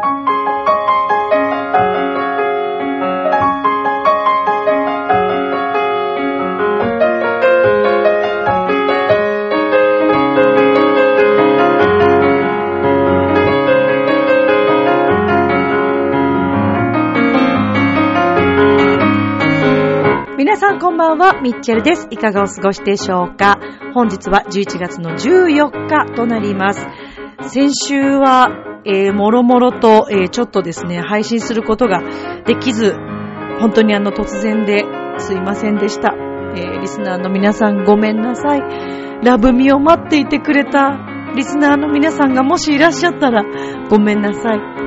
皆さんこんばんは、ミッチェルです。いかがお過ごしでしょうか？本日は11月の14日となります。先週は、えー、もろもろと、えー、ちょっとですね、配信することができず、本当にあの突然ですいませんでした。えー、リスナーの皆さんごめんなさい。ラブミを待っていてくれたリスナーの皆さんがもしいらっしゃったらごめんなさい。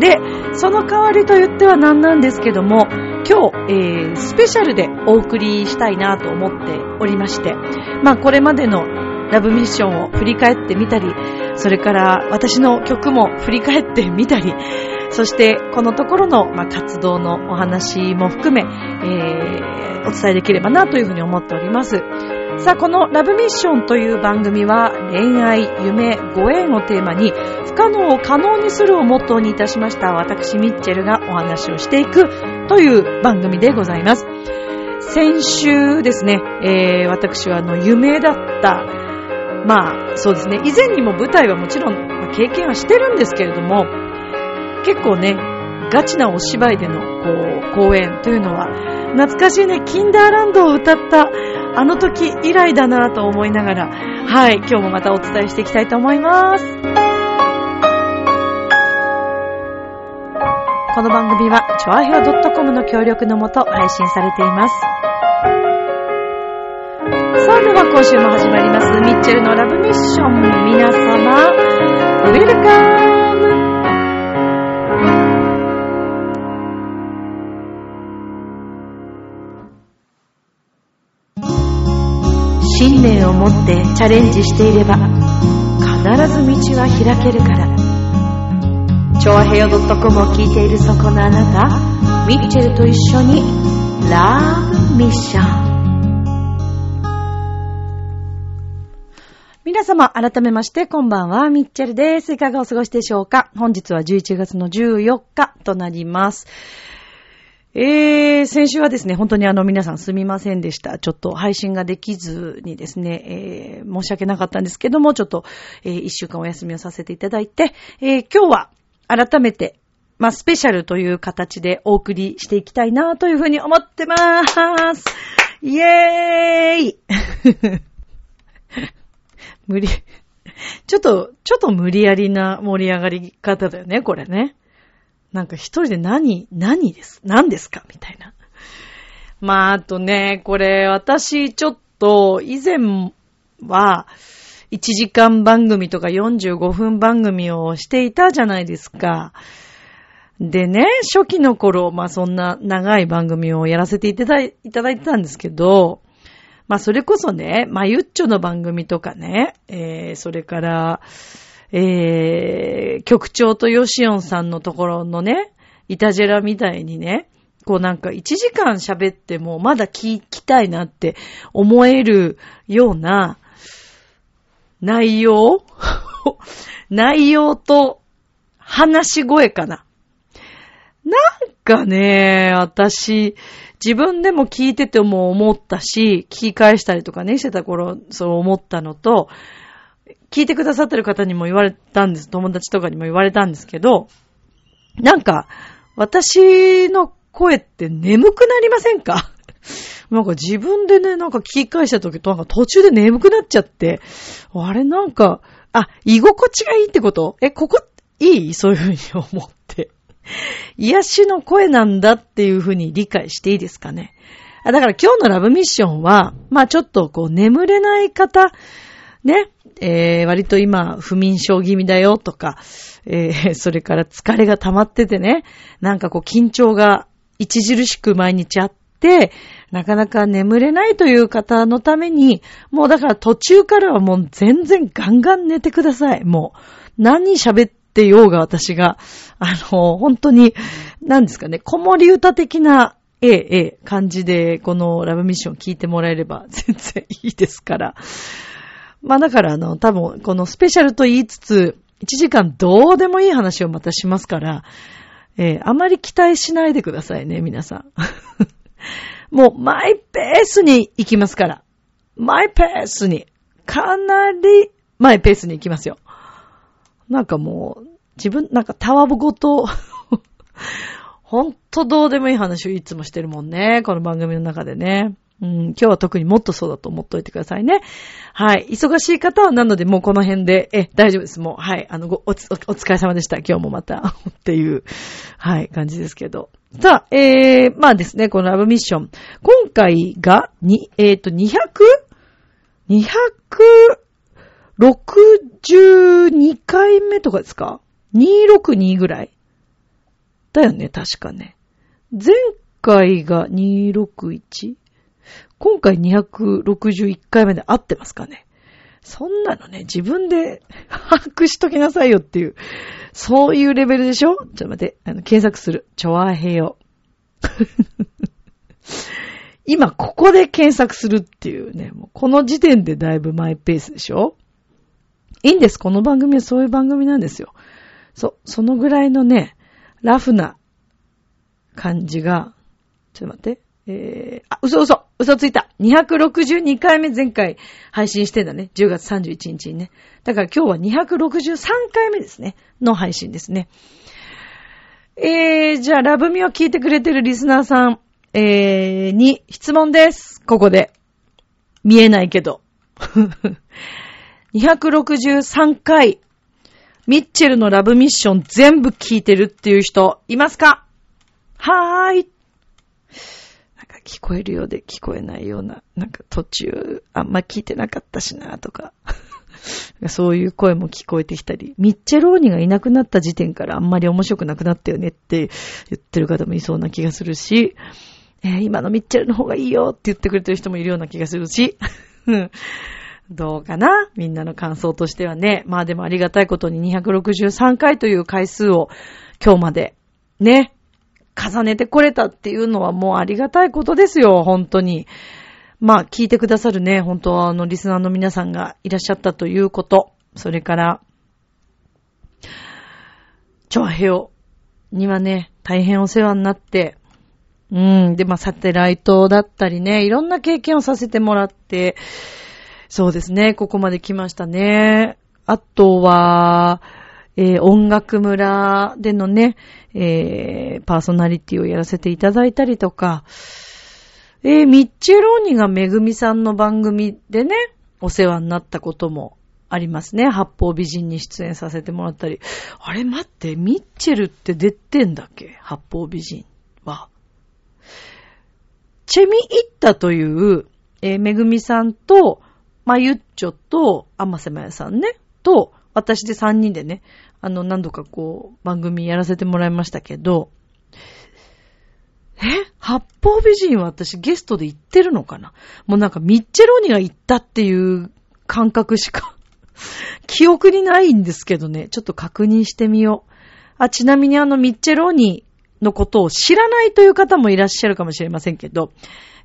で、その代わりと言っては何なんですけども、今日、えー、スペシャルでお送りしたいなと思っておりまして、まあこれまでのラブミッションを振り返ってみたり、それから私の曲も振り返ってみたり、そしてこのところの、活動のお話も含め、えー、お伝えできればなというふうに思っております。さあ、このラブミッションという番組は恋愛、夢、ご縁をテーマに不可能を可能にするをモットーにいたしました私ミッチェルがお話をしていくという番組でございます。先週ですね、えー、私はあの夢だった、まあそうですね、以前にも舞台はもちろん経験はしてるんですけれども、結構ね、ガチなお芝居でのこう公演というのは懐かしいね、キンダーランドを歌ったあの時以来だなと思いながら、はい、今日もまたお伝えしていきたいと思います。この番組は、チョアヘオ .com の協力のもと配信されています。さあ、では今週も始まります、ミッチェルのラブミッション。皆様、ウェルカム。信念を持ってチャレンジしていれば必ず道は開けるから。チョアヘヨ .com を聞いているそこのあなたミッチェルと一緒にラブミッション。皆様、改めまして、こんばんは、ミッチェルです。いかがお過ごしでしょうか？本日は11月の14日となります。えー、先週はですね、本当にあの皆さんすみませんでした。ちょっと配信ができずにですね、えー、申し訳なかったんですけども、ちょっと、えー、一週間お休みをさせていただいて、えー、今日は改めて、まあ、スペシャルという形でお送りしていきたいなというふうに思ってまーす。イエーイ 無理。ちょっと、ちょっと無理やりな盛り上がり方だよね、これね。なんか一人で何、何です、何ですかみたいな。まあ、あとね、これ、私、ちょっと、以前は、1時間番組とか45分番組をしていたじゃないですか。でね、初期の頃、まあそんな長い番組をやらせていただいてたんですけど、まあそれこそね、まゆっちょの番組とかね、えー、それから、えー、局長とヨシオンさんのところのね、イタジェラみたいにね、こうなんか1時間喋ってもまだ聞きたいなって思えるような内容 内容と話し声かな。なんかね、私、自分でも聞いてても思ったし、聞き返したりとかね、してた頃、そう思ったのと、聞いてくださってる方にも言われたんです。友達とかにも言われたんですけど、なんか、私の声って眠くなりませんか？なんか自分でね、なんか聞き返した時となんか途中で眠くなっちゃって、あれなんか、あ、居心地がいいってこと？え、ここ、いい？そういうふうに思って。癒しの声なんだっていうふうに理解していいですかね。だから今日のラブミッションは、まあちょっとこう眠れない方、ね、えー、割と今、不眠症気味だよとか、えー、それから疲れが溜まっててね、なんかこう緊張が著しく毎日あって、なかなか眠れないという方のために、もうだから途中からはもう全然ガンガン寝てください。もう、何喋ってってようが私が、あの、本当に、何ですかね、子守歌的な、ええ、ええ、感じで、このラブミッション聞いてもらえれば 全然いいですから。まあだからあの、多分このスペシャルと言いつつ、1時間どうでもいい話をまたしますから、えー、あまり期待しないでくださいね、皆さん。もう、マイペースに行きますから。マイペースに。かなり、マイペースに行きますよ。なんかもう、自分、なんかタワーごとほんとどうでもいい話をいつもしてるもんね。この番組の中でね。うん、今日は特にもっとそうだと思っといてくださいね。はい。忙しい方はなのでもうこの辺で、え、大丈夫です。もう、はい。あの、ご、お、お疲れ様でした。今日もまたっていう、はい、感じですけど。さあ、えー、まあですね、このラブミッション。今回が、に、えっ、ー、と、62回目とかですか ?262 ぐらいだよね、確かね。前回が 261? 今回261回目で合ってますかね？そんなのね、自分で 把握しときなさいよっていう、そういうレベルでしょ？ちょっと待って、あの、検索する。チョアヘヨ。今、ここで検索するっていうね、もうこの時点でだいぶマイペースでしょ？いいんです。この番組はそういう番組なんですよ。そ、そのぐらいのね、ラフな感じが、ちょっと待って。えー、あ、嘘嘘嘘ついた !262 回目前回配信してんだね。10月31日にね。だから今日は263回目ですね。の配信ですね。えー、じゃあ、ラブミを聞いてくれてるリスナーさん、えー、に質問です。ここで。見えないけど。263回ミッチェルのラブミッション全部聞いてるっていう人いますか？はーい。なんか聞こえるようで聞こえないような、なんか途中あんま聞いてなかったしなとか。そういう声も聞こえてきたり、ミッチェローニがいなくなった時点からあんまり面白くなくなったよねって言ってる方もいそうな気がするし、えー、今のミッチェルの方がいいよって言ってくれてる人もいるような気がするし、どうかな？みんなの感想としてはね。まあでもありがたいことに263回という回数を今日までね、重ねてこれたっていうのはもうありがたいことですよ、本当に。まあ聞いてくださるね、本当あのリスナーの皆さんがいらっしゃったということ。それから、チョアヘオにはね、大変お世話になって、うん。で、まあ、サテライトだったりね、いろんな経験をさせてもらって、そうですね、ここまで来ましたね。あとは、えー、音楽村でのね、えー、パーソナリティをやらせていただいたりとか、えー、ミッチェローニがめぐみさんの番組でね、お世話になったこともありますね。八方美人に出演させてもらったり。あれ待って、ミッチェルって出てんだっけ？八方美人は。チェミイッタという、えー、めぐみさんと、まゆっちょと、あませまやさんね、と、私で3人でね、あの、何度かこう、番組やらせてもらいましたけど、え？八方美人は私ゲストで行ってるのかな？もうなんかミッチェローニが行ったっていう感覚しか 記憶にないんですけどね。ちょっと確認してみよう。あ、ちなみにあのミッチェローニのことを知らないという方もいらっしゃるかもしれませんけど、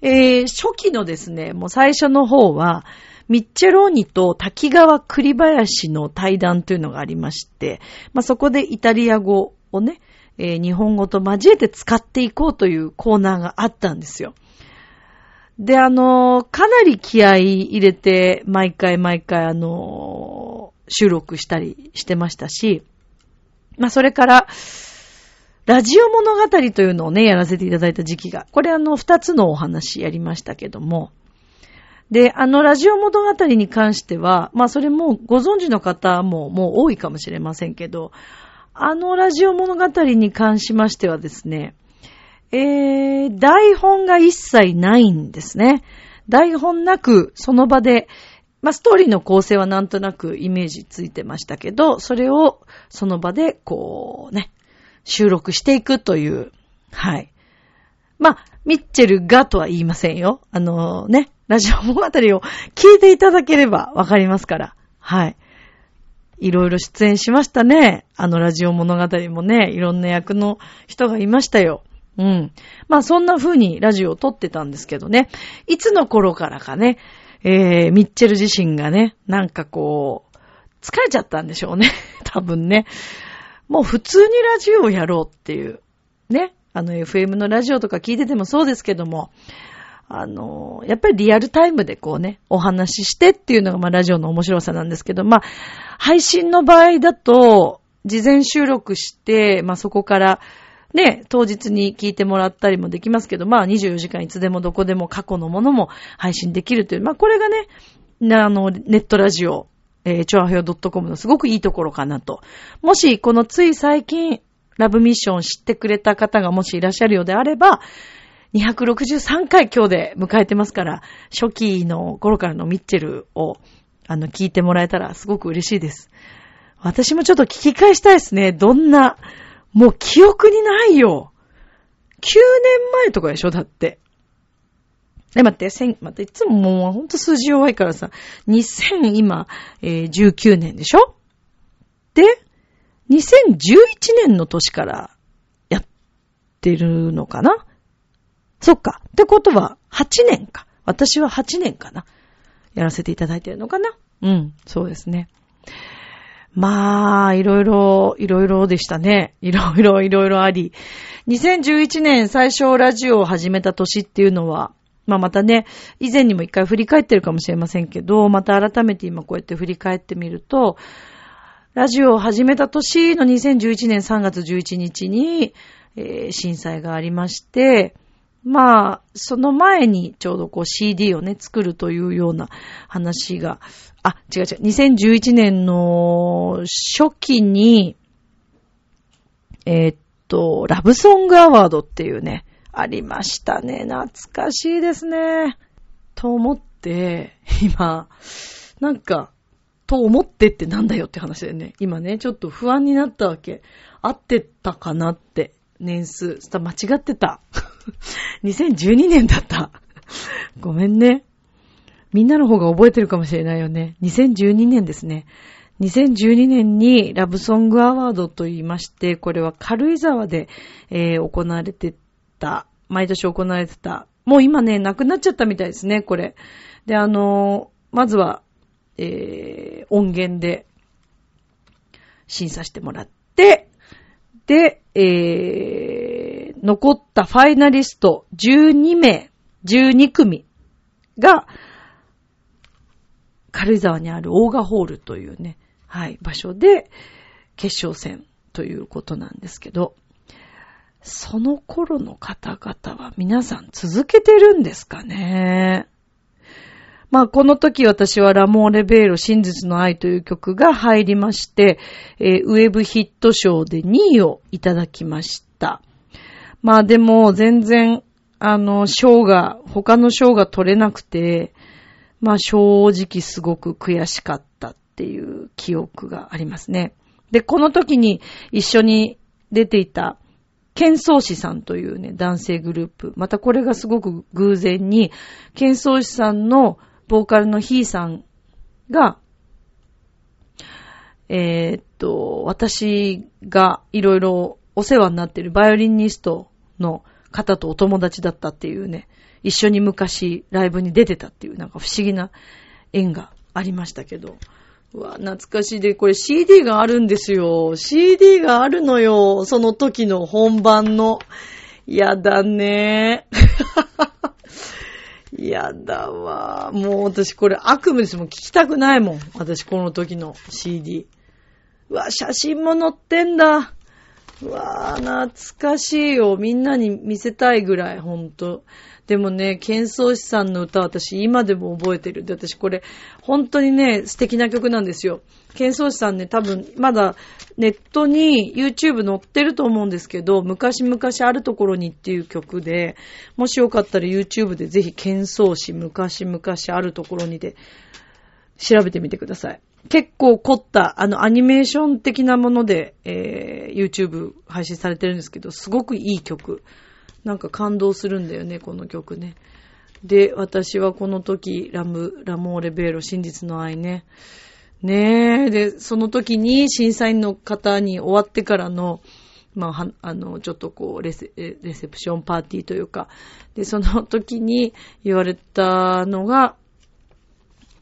えー、初期のですね、もう最初の方は、ミッチェローニと滝川栗林の対談というのがありまして、まあ、そこでイタリア語をね、えー、日本語と交えて使っていこうというコーナーがあったんですよ。で、あの、かなり気合い入れて、毎回毎回、あの、収録したりしてましたし、まあ、それから、ラジオ物語というのをね、やらせていただいた時期が、これあの、二つのお話やりましたけども、で、あの、ラジオ物語に関しては、まあ、それもご存知の方ももう多いかもしれませんけど、あのラジオ物語に関しましてはですね、えー、台本が一切ないんですね。台本なく、その場で、まあ、ストーリーの構成はなんとなくイメージついてましたけど、それをその場で、こうね、収録していくという、はい。まあ、ミッチェルがとは言いませんよ。あのね、ラジオ物語を聞いていただければわかりますから。はい。いろいろ出演しましたね。あのラジオ物語もね、いろんな役の人がいましたよ。うん。まあそんな風にラジオを撮ってたんですけどね。いつの頃からかね、えー、ミッチェル自身がね、なんかこう、疲れちゃったんでしょうね。多分ね。もう普通にラジオをやろうっていう。ね。あの FM のラジオとか聞いててもそうですけども、あの、やっぱりリアルタイムでこうね、お話ししてっていうのがまあラジオの面白さなんですけど、まあ、配信の場合だと、事前収録して、まあそこからね、当日に聞いてもらったりもできますけど、まあ24時間いつでもどこでも過去のものも配信できるという、まあこれがね、あの、ネットラジオ、えー、チョアヘヨ .com のすごくいいところかなと。もし、このつい最近、ラブミッション知ってくれた方がもしいらっしゃるようであれば、263回今日で迎えてますから、初期の頃からのミッチェルを、あの、聞いてもらえたらすごく嬉しいです。私もちょっと聞き返したいですね。どんな、もう記憶にないよ。9年前とかでしょ？だって。え、待って、千、待って、いつももうほんと数字弱いからさ、2000、今、え、19年でしょ？で、2011年の年からやってるのかな？そっか。ってことは、8年か。私は8年かな。やらせていただいてるのかな？うん、そうですね。まあ、いろいろ、いろいろでしたね。いろいろ、いろいろあり。2011年最初ラジオを始めた年っていうのは、まあまたね、以前にも一回振り返ってるかもしれませんけど、また改めて今こうやって振り返ってみると、ラジオを始めた年の2011年3月11日に、えー、震災がありまして、まあ、その前にちょうどこう CD をね、作るというような話が、あ、違う違う、2011年の初期に、えー、っと、ラブソングアワードっていうね、ありましたね。懐かしいですね。と思って、今、なんか、と思ってってなんだよって話だよね。今ね、ちょっと不安になったわけ。合ってたかなって、年数。間違ってた。2012年だった。ごめんね。みんなの方が覚えてるかもしれないよね。2012年ですね。2012年にラブソングアワードと言いまして、これは軽井沢で、えー、行われてた、毎年行われてた。もう今ね、なくなっちゃったみたいですね、これ。で、あのー、まずは、えー、音源で審査してもらって、で、えー、残ったファイナリスト12名、12組が、軽井沢にあるオーガホールというね、はい、場所で決勝戦ということなんですけど、その頃の方々は皆さん続けてるんですかね。まあ、この時私はラモーレベーロ真実の愛という曲が入りまして、えー、ウェブヒット賞で2位をいただきました。まあでも全然、あの、賞が、他の賞が取れなくて、まあ正直すごく悔しかったっていう記憶がありますね。で、この時に一緒に出ていた、ケンソーシさんというね、男性グループ。またこれがすごく偶然に、ケンソーシさんのボーカルのヒーさんが、えー、っと、私がいろいろお世話になってるバイオリニストの方とお友達だったっていうね、一緒に昔ライブに出てたっていうなんか不思議な縁がありましたけど。うわ、懐かしいで、これ CD があるんですよ。CD があるのよ。その時の本番の。やだね。やだわ。もう私これ悪夢ですもん。聞きたくないもん。私この時の CD。うわ、写真も載ってんだ。うわ懐かしいよ。みんなに見せたいぐらい、ほんと。でもね、ケンソーシさんの歌私今でも覚えてる。で、私これ、本当にね、素敵な曲なんですよ。ケンソーシさんね、多分、まだネットに YouTube 載ってると思うんですけど、昔々あるところにっていう曲で、もしよかったら YouTube でぜひケンソーシ昔々あるところにで調べてみてください。結構凝った、あの、アニメーション的なもので、えー、YouTube 配信されてるんですけど、すごくいい曲。なんか感動するんだよね、この曲ね。で、私はこの時、ラム、ラモーレベーロ、真実の愛ね。ねえ、で、その時に審査員の方に終わってからの、まあ、あの、ちょっとこうレセ、レセプションパーティーというか、で、その時に言われたのが、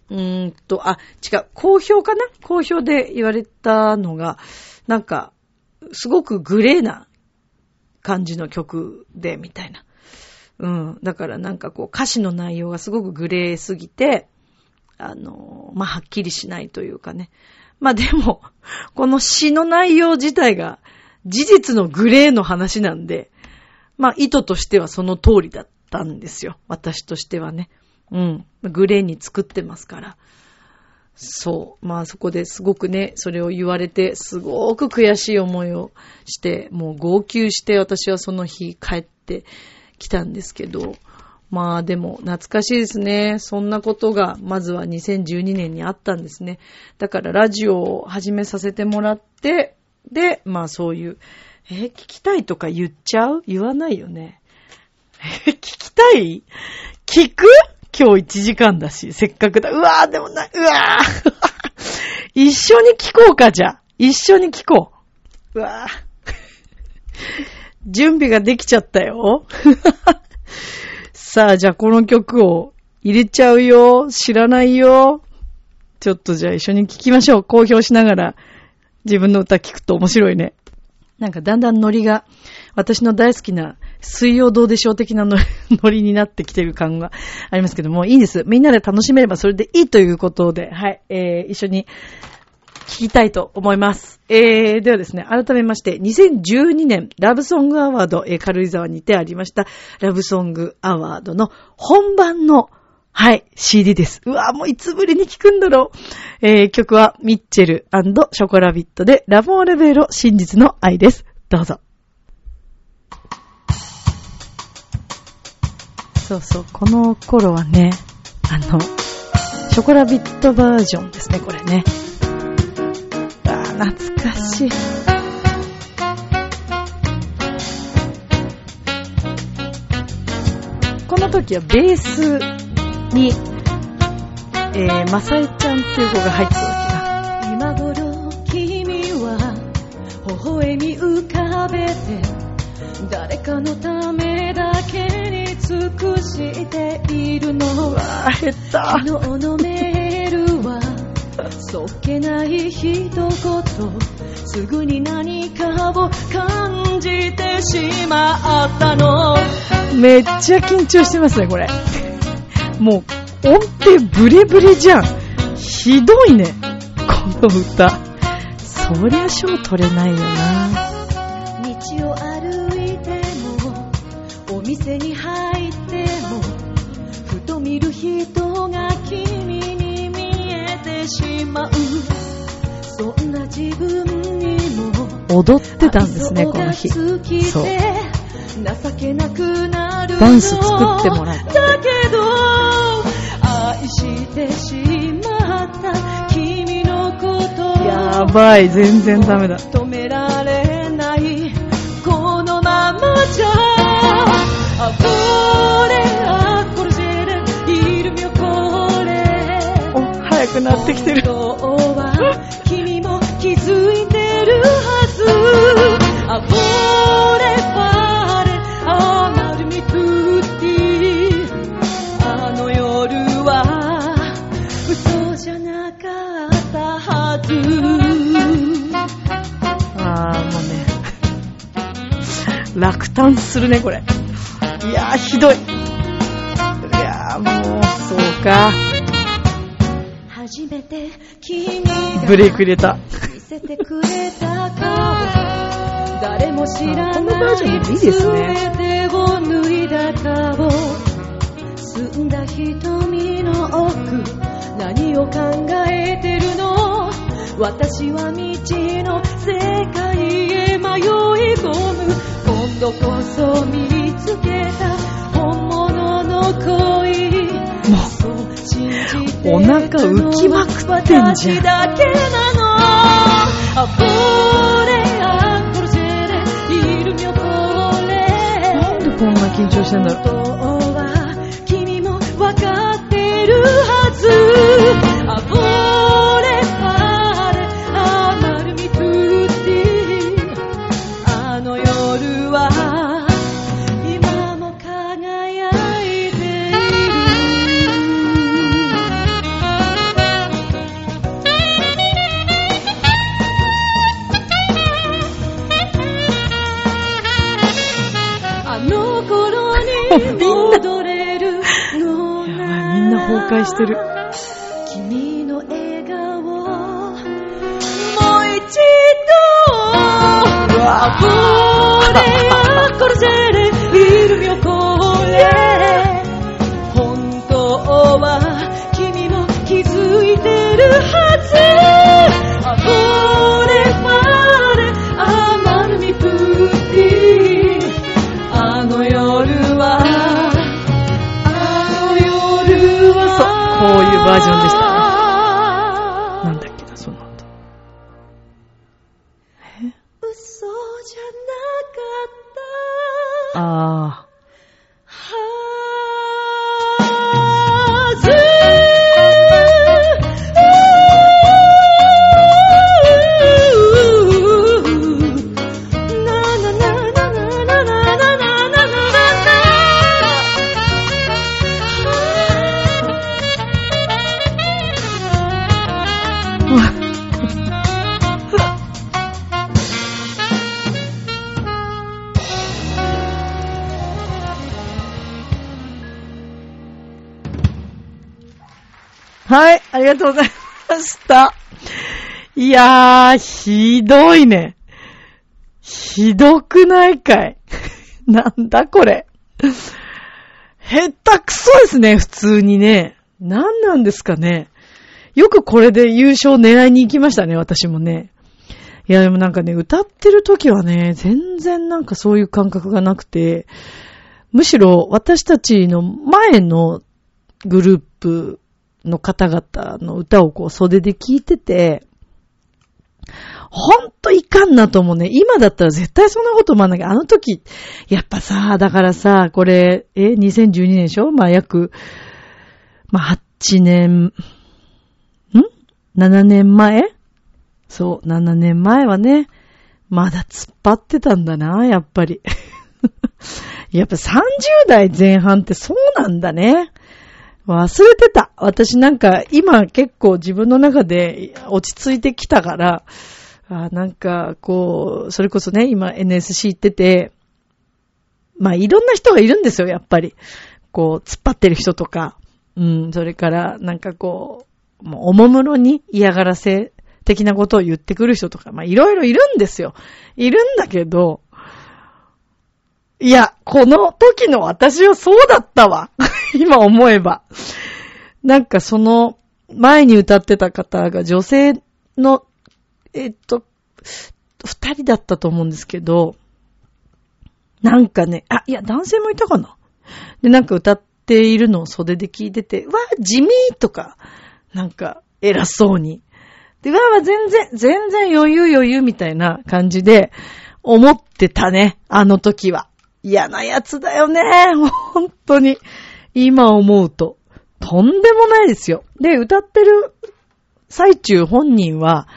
うーんと、あ、違う、好評かな？好評で言われたのが、なんか、すごくグレーな感じの曲で、みたいな。うん。だからなんかこう歌詞の内容がすごくグレーすぎて、あの、まあ、はっきりしないというかね。まあ、でも、この詩の内容自体が事実のグレーの話なんで、まあ、意図としてはその通りだったんですよ。私としてはね。うん。グレーに作ってますから。そう。まあそこですごくね、それを言われて、すごく悔しい思いをして、もう号泣して私はその日帰ってきたんですけど、まあでも懐かしいですね。そんなことがまずは2012年にあったんですね。だからラジオを始めさせてもらって、で、まあそういう、え聞きたいとか言っちゃう？言わないよね。え聞きたい？聞く？今日1時間だし、せっかくだ。うわぁ、でもな、うわぁ 一緒に聞こうか、じゃあ。一緒に聞こう。うわぁ。準備ができちゃったよ。さあ、じゃあこの曲を入れちゃうよ。知らないよ。ちょっとじゃあ一緒に聴きましょう。公表しながら自分の歌聴くと面白いね。なんかだんだんノリが、私の大好きな水曜どうでしょう的なノリになってきてる感がありますけども、いいんです。みんなで楽しめればそれでいいということで、はい、えー、一緒に聞きたいと思います。えー、ではですね、改めまして、2012年ラブソングアワード、えー、軽井沢にてありましたラブソングアワードの本番のはい、CD です。うわもういつぶりに聴くんだろう。えー、曲はミッチェルショコラビットでラボーレベロ真実の愛です。どうぞ。そうそう、この頃はね、あの、ショコラビットバージョンですね、これね。あ懐かしい。この時はベースに、えー、まさえちゃんっていう子が入ってるわけだ。今頃君は微笑み浮かべて誰かのため尽くしているのわー減った昨日のメールはそっけない一言すぐに何かを感じてしまったのめっちゃ緊張してますねこれもう、音程ブレブレじゃん。ひどいね。この歌。そりゃ賞取れないよな。道を歩いても、お店にまう。そんな自分にも、踊ってたんですね、この日。そう。情けなくなるダンス作ってもらった。だけど、愛してしまった君のことやばい、全然ダメだ。止められないこのままじゃあこれあこれジェレいこれお、早くなってきてる。落胆するね、これ。いやー、ひどい。いやー、もう、そうか。初めて君ブレイク入れた。顔誰も知らないこのバージョンもいいですね。全てを脱いだ顔澄んだ瞳の奥何を考えてるの私は未知の世界へ迷い込む。今度こそ見つけた本物の恋お腹浮きまくってんじゃん 張してんだろ。うは君もわかってるはず。してる。りがとうございました。いやー、ひどいね。ひどくないかい。なんだこれ。へったくそですね、普通にね。なんなんですかね。よくこれで優勝狙いに行きましたね、私もね。いや、でもなんかね、歌ってる時はね、全然なんかそういう感覚がなくて、むしろ私たちの前のグループの方々の歌をこう袖で聴いてて、ほんといかんなと思うね。今だったら絶対そんなこと思わないけど、あの時、やっぱさ、だからさ、これ、え、2012年でしょ？まあ約、まあ8年、ん ?7 年前そう、7年前はね、まだ突っ張ってたんだな、やっぱり。やっぱ30代前半ってそうなんだね。忘れてた。私なんか今結構自分の中で落ち着いてきたから、あなんかこう、それこそね、今 NSC 行ってて、まあいろんな人がいるんですよ、やっぱり。こう、突っ張ってる人とか、うん、それからなんかこう、もうおもむろに嫌がらせ的なことを言ってくる人とか、まあいろいろいるんですよ。いるんだけど、いや、この時の私はそうだったわ。今思えば。なんかその前に歌ってた方が女性の、えっと、二人だったと思うんですけど、なんかね、あ、いや、男性もいたかなで、なんか歌っているのを袖で聞いてて、わ、地味とか、なんか偉そうに。で、わあ、全然、全然余裕余裕みたいな感じで思ってたね、あの時は。嫌なやつだよね。本当に。今思うと。とんでもないですよ。で、歌ってる最中本人は、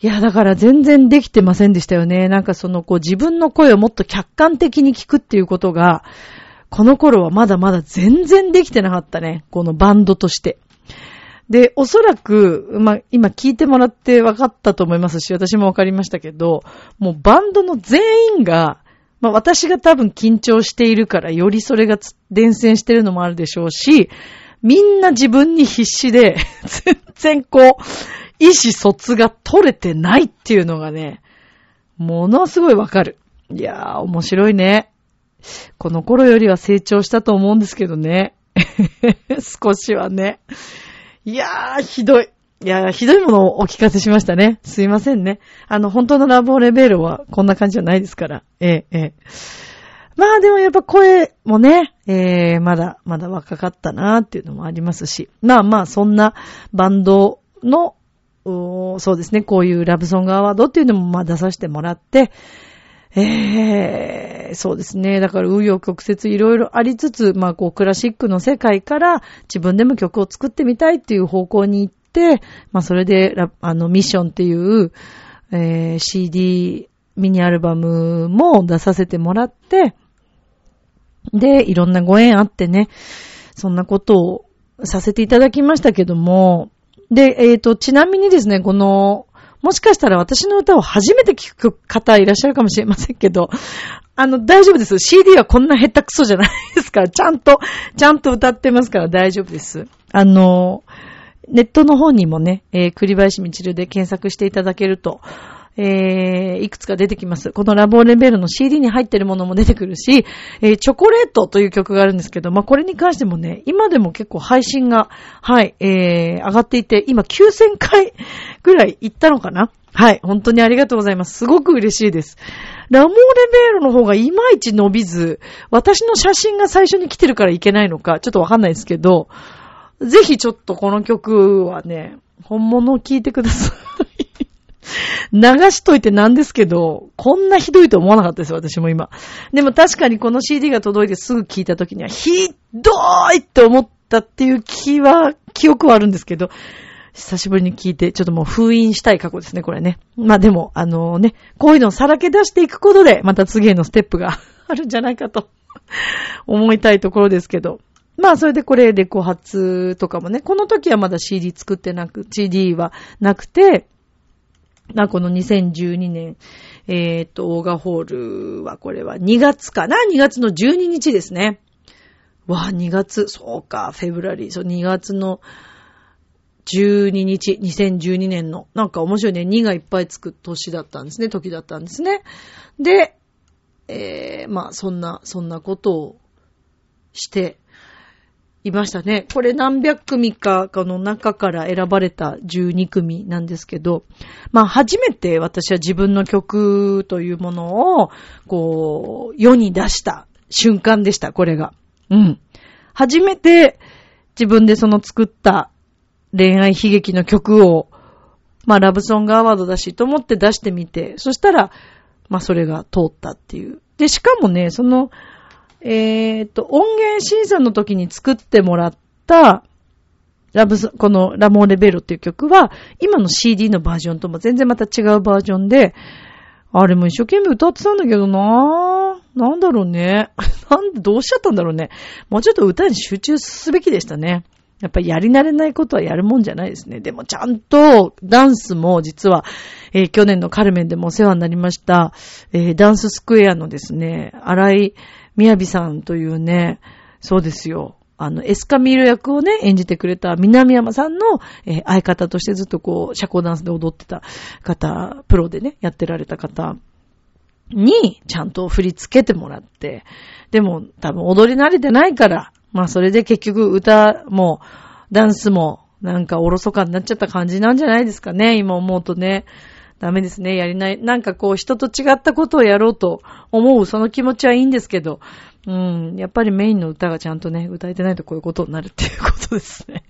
いや、だから全然できてませんでしたよね。なんかその、こう自分の声をもっと客観的に聞くっていうことが、この頃はまだまだ全然できてなかったね。このバンドとして。で、おそらく、ま、今聞いてもらって分かったと思いますし、私も分かりましたけど、もうバンドの全員が、まあ私が多分緊張しているから、よりそれが伝染してるのもあるでしょうし、みんな自分に必死で、全然こう、意思疎通が取れてないっていうのがね、ものすごいわかる。いやー、面白いね。この頃よりは成長したと思うんですけどね。少しはね。いやー、ひどい。いや、ひどいものをお聞かせしましたね。すいませんね。あの、本当のラボレベルはこんな感じじゃないですから。ええ、ええ。まあでもやっぱ声もね、ええまだ、まだ若かったなーっていうのもありますし。まあまあ、そんなバンドの、そうですね、こういうラブソングアワードっていうのもまあ出させてもらって、ええそうですね。だから、紆余曲折いろいろありつつ、まあ、こう、クラシックの世界から自分でも曲を作ってみたいっていう方向に行って、まあ、それで、あの、ミッションっていう、えー CD、ミニアルバムも出させてもらって、で、いろんなご縁あってね、そんなことをさせていただきましたけども、で、えっ、と、ちなみにですね、この、もしかしたら私の歌を初めて聴く方いらっしゃるかもしれませんけど、あの、大丈夫です。CD はこんな下手くそじゃないですから、ちゃんと、ちゃんと歌ってますから大丈夫です。あの、ネットの方にもね、えー、栗林みちるで検索していただけると、えー、いくつか出てきます。このラボーレベルの CD に入ってるものも出てくるし、えー、チョコレートという曲があるんですけど、まあ、これに関してもね、今でも結構配信が、はい、えー、上がっていて、今9000回ぐらい行ったのかな？はい、本当にありがとうございます。すごく嬉しいです。ラモーレベールの方がいまいち伸びず、私の写真が最初に来てるからいけないのか、ちょっとわかんないですけど、ぜひちょっとこの曲はね、本物を聴いてください。流しといてなんですけど、こんなひどいと思わなかったです、私も今。でも確かにこの CD が届いてすぐ聴いた時には、ひどーいって思ったっていう気は、記憶はあるんですけど、久しぶりに聞いて、ちょっともう封印したい過去ですね、これね。まあでも、あのね、こういうのをさらけ出していくことで、また次へのステップがあるんじゃないかと思いたいところですけど。まあ、それでこれ、レコ発とかもね、この時はまだ CD 作ってなく、CD はなくて、まあ、この2012年、えっ、と、オーガホールは、これは2月かな ?2 月の12日ですね。わあ、2月、そうか、フェブラリー、そう、2月の12日、2012年の、なんか面白いね、2がいっぱいつく年だったんですね、時だったんですね。で、えー、まあ、そんな、そんなことをして、いましたね。これ何百組かの中から選ばれた12組なんですけど、まあ初めて私は自分の曲というものを、こう、世に出した瞬間でした、これが。うん。初めて自分でその作った恋愛悲劇の曲を、まあラブソングアワードだしと思って出してみて、そしたら、まあそれが通ったっていう。で、しかもね、その、えっ、と、音源審査の時に作ってもらった、ラブソ、このラモーレベロっていう曲は、今の CD のバージョンとも全然また違うバージョンで、あれも一生懸命歌ってたんだけどなぁ。なんだろうね。なんで、どうしちゃったんだろうね。もうちょっと歌に集中すべきでしたね。やっぱりやり慣れないことはやるもんじゃないですね。でもちゃんとダンスも実は、えー去年のカルメンでもお世話になりました、えーダンススクエアのですね、荒井みやびさんというね、そうですよ。あの、エスカミール役をね、演じてくれた南山さんの、えー相方としてずっとこう、社交ダンスで踊ってた方、プロでね、やってられた方に、ちゃんと振り付けてもらって、でも多分踊り慣れてないから、まあそれで結局歌も、ダンスも、なんかおろそかになっちゃった感じなんじゃないですかね、今思うとね。ダメですね、やりない。なんかこう人と違ったことをやろうと思う、その気持ちはいいんですけど、うん、やっぱりメインの歌がちゃんとね、歌えてないとこういうことになるっていうことですね。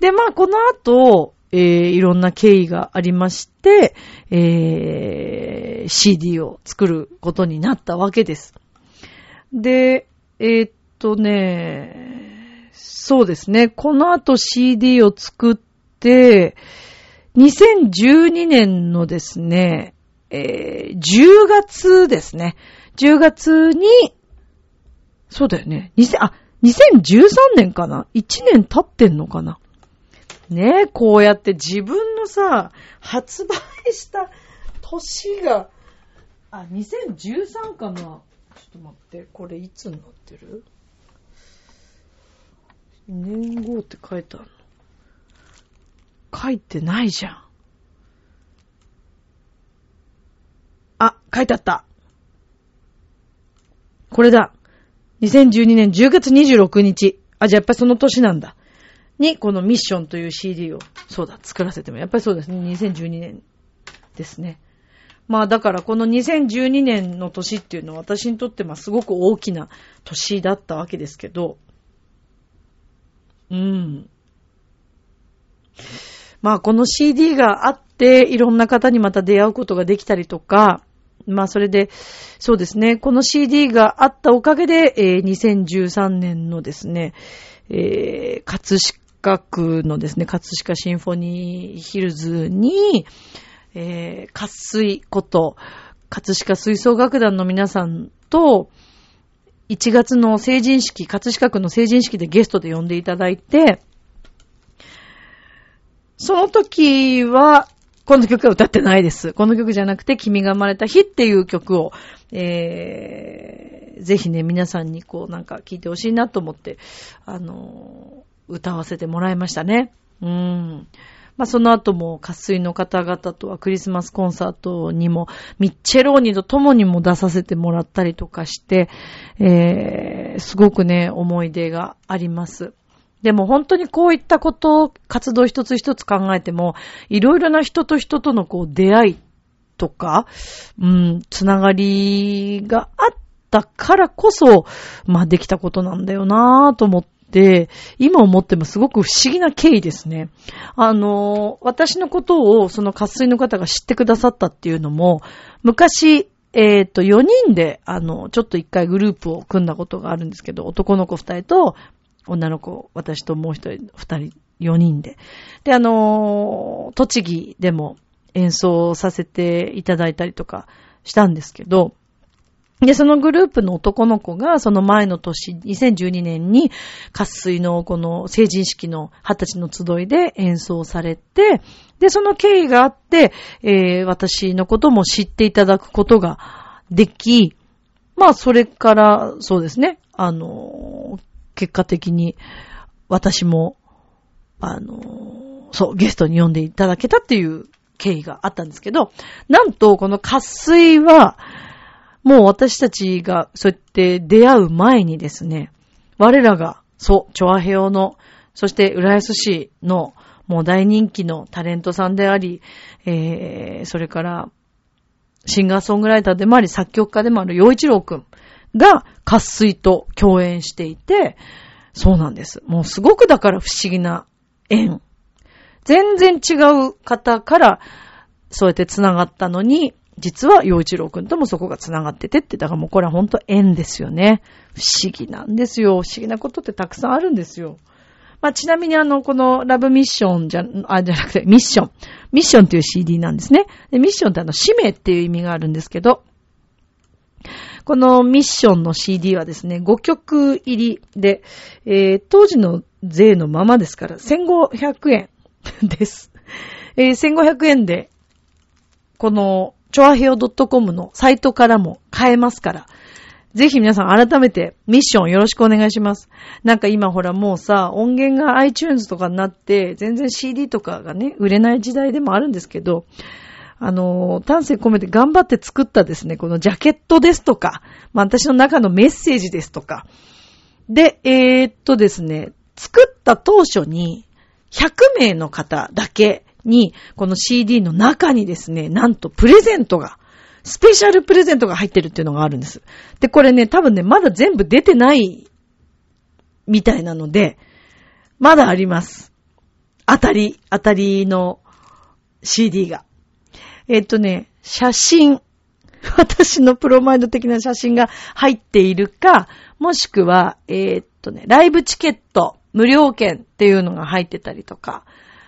で、まあこの後、えー、いろんな経緯がありまして、えー、CD を作ることになったわけです。で、えーっとね、そうですね、この後 CD を作って、2012年のですね、えー、10月ですね。10月に、そうだよね。2000、あ、2013年かな ?1 年経ってんのかな？ねえ、こうやって自分のさ、発売した年が、あ、2013かな？ちょっと待って、これいつになってる？年号って書いてあるの？書いてないじゃん。あ、書いてあった。これだ。2012年10月26日。あ、じゃあやっぱりその年なんだ。に、このミッションという CD を、そうだ、作らせても、やっぱりそうですね、2012年ですね。まあだからこの2012年の年っていうのは私にとってまあすごく大きな年だったわけですけど、うん。まあこの CD があっていろんな方にまた出会うことができたりとか、まあそれで、そうですね、この CD があったおかげで、えー2013年のですね、えー、葛飾区のですね、葛飾シンフォニーヒルズに、えー、渇水こと、葛飾吹奏楽団の皆さんと、1月の成人式、葛飾区の成人式でゲストで呼んでいただいて、その時は、この曲は歌ってないです。この曲じゃなくて、君が生まれた日っていう曲を、えー、ぜひね、皆さんにこうなんか聴いてほしいなと思って、あの、歌わせてもらいましたね。うん。まあ、その後も、渇水の方々とはクリスマスコンサートにも、ミッチェローニと共にも出させてもらったりとかして、えー、すごくね、思い出があります。でも本当にこういったことを、活動一つ一つ考えても、いろいろな人と人とのこう出会いとか、うん、つながりがあったからこそ、まあできたことなんだよなぁと思って、今思ってもすごく不思議な経緯ですね。あの、私のことをその活水の方が知ってくださったっていうのも、昔、えっ、ー、と、4人で、あの、ちょっと一回グループを組んだことがあるんですけど、男の子2人と、女の子、私ともう一人、二人、4人で。で、あの、栃木でも演奏させていただいたりとかしたんですけど、で、そのグループの男の子が、その前の年、2012年に、渇水のこの成人式の二十歳の集いで演奏されて、で、その経緯があって、えー、私のことも知っていただくことができ、まあ、それから、そうですね、あの、結果的に、私も、あの、そう、ゲストに呼んでいただけたっていう経緯があったんですけど、なんと、この渇水は、もう私たちがそうやって出会う前にですね、我らが、そう、チョアヘオの、そして浦安市のもう大人気のタレントさんであり、えー、それから、シンガーソングライターでもあり、作曲家でもある洋一郎くんが、活水と共演していて、そうなんです。もうすごくだから不思議な縁。全然違う方から、そうやって繋がったのに、実は洋一郎くんともそこが繋がっててって、だからもうこれはほんと縁ですよね。不思議なんですよ。不思議なことってたくさんあるんですよ。まあ、ちなみにあの、このラブミッションじゃ、あ、じゃなくて、ミッション。ミッションっていう CD なんですね。でミッションってあの、使命っていう意味があるんですけど、このミッションの CD はですね、5曲入りで、えー、当時の税のままですから、1500円 です。えー、1500円で、このチョアヘオ .com のサイトからも買えますから、ぜひ皆さん改めてミッションよろしくお願いします。なんか今ほらもうさ、音源が iTunes とかになって、全然 CD とかがね、売れない時代でもあるんですけど、あの、丹精込めて頑張って作ったですね、このジャケットですとか、まあ私の中のメッセージですとか。で、えー、っとですね、作った当初に100名の方だけに、この CD の中にですね、なんとプレゼントが、スペシャルプレゼントが入ってるっていうのがあるんです。で、これね、多分ね、まだ全部出てないみたいなので、まだあります。当たり、当たりの CD が。えっとね、写真、私のプロマイド的な写真が入っているか、もしくは、えー、っとね、ライブチケット、無料券っていうのが入ってたりとか、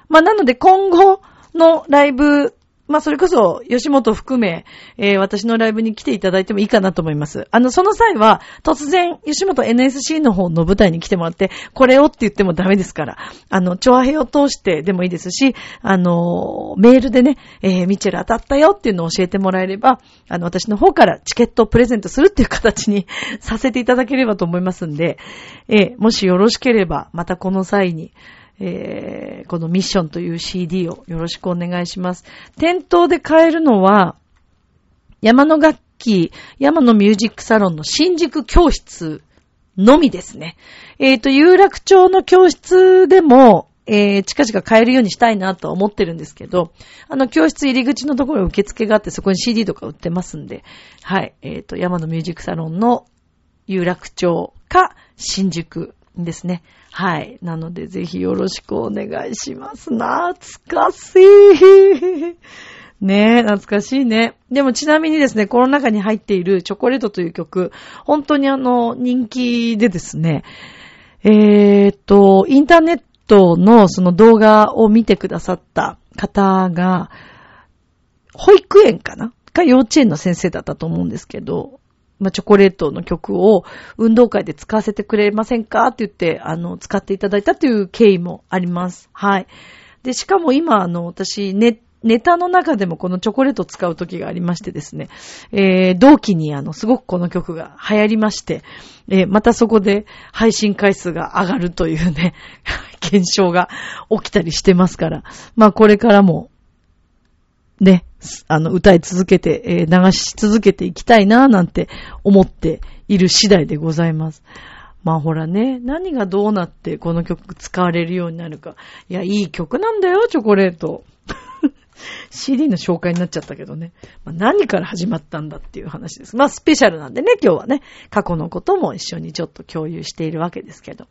まあ、なので今後のライブまあ、それこそ、吉本含め、えー、私のライブに来ていただいてもいいかなと思います。あの、その際は、突然、吉本 NSC の方の舞台に来てもらって、これをって言ってもダメですから、あの、チョアヘを通してでもいいですし、あの、メールでね、えー、ミチェル当たったよっていうのを教えてもらえれば、あの、私の方からチケットをプレゼントするっていう形に させていただければと思いますんで、えー、もしよろしければ、またこの際に、えー、このミッションという CD をよろしくお願いします。店頭で買えるのは、山の楽器、山のミュージックサロンの新宿教室のみですね。えっ、ー、と、有楽町の教室でも、えー、近々買えるようにしたいなと思ってるんですけど、あの、教室入り口のところに受付があって、そこに CD とか売ってますんで、はい、えっ、ー、と、山のミュージックサロンの有楽町か新宿ですね。はい。なので、ぜひよろしくお願いします。懐かしい。ねえ、懐かしいね。でもちなみにですね、この中に入っているチョコレートという曲、本当にあの、人気でですね、えー、っと、インターネットのその動画を見てくださった方が、保育園かな？か幼稚園の先生だったと思うんですけど、まあ、チョコレートの曲を運動会で使わせてくれませんかって言って、あの、使っていただいたという経緯もあります。はい。で、しかも今、あの、私、ネッネタの中でもこのチョコレートを使う時がありましてですね、えー、同期にあの、すごくこの曲が流行りまして、えー、またそこで配信回数が上がるというね、現象が起きたりしてますから、まあこれからも、ね、あの、歌い続けて、えー、流し続けていきたいな、なんて思っている次第でございます。まあほらね、何がどうなってこの曲使われるようになるか。いや、いい曲なんだよ、チョコレート。CD の紹介になっちゃったけどね。まあ、何から始まったんだっていう話です。まあ、スペシャルなんでね、今日はね、過去のことも一緒にちょっと共有しているわけですけど。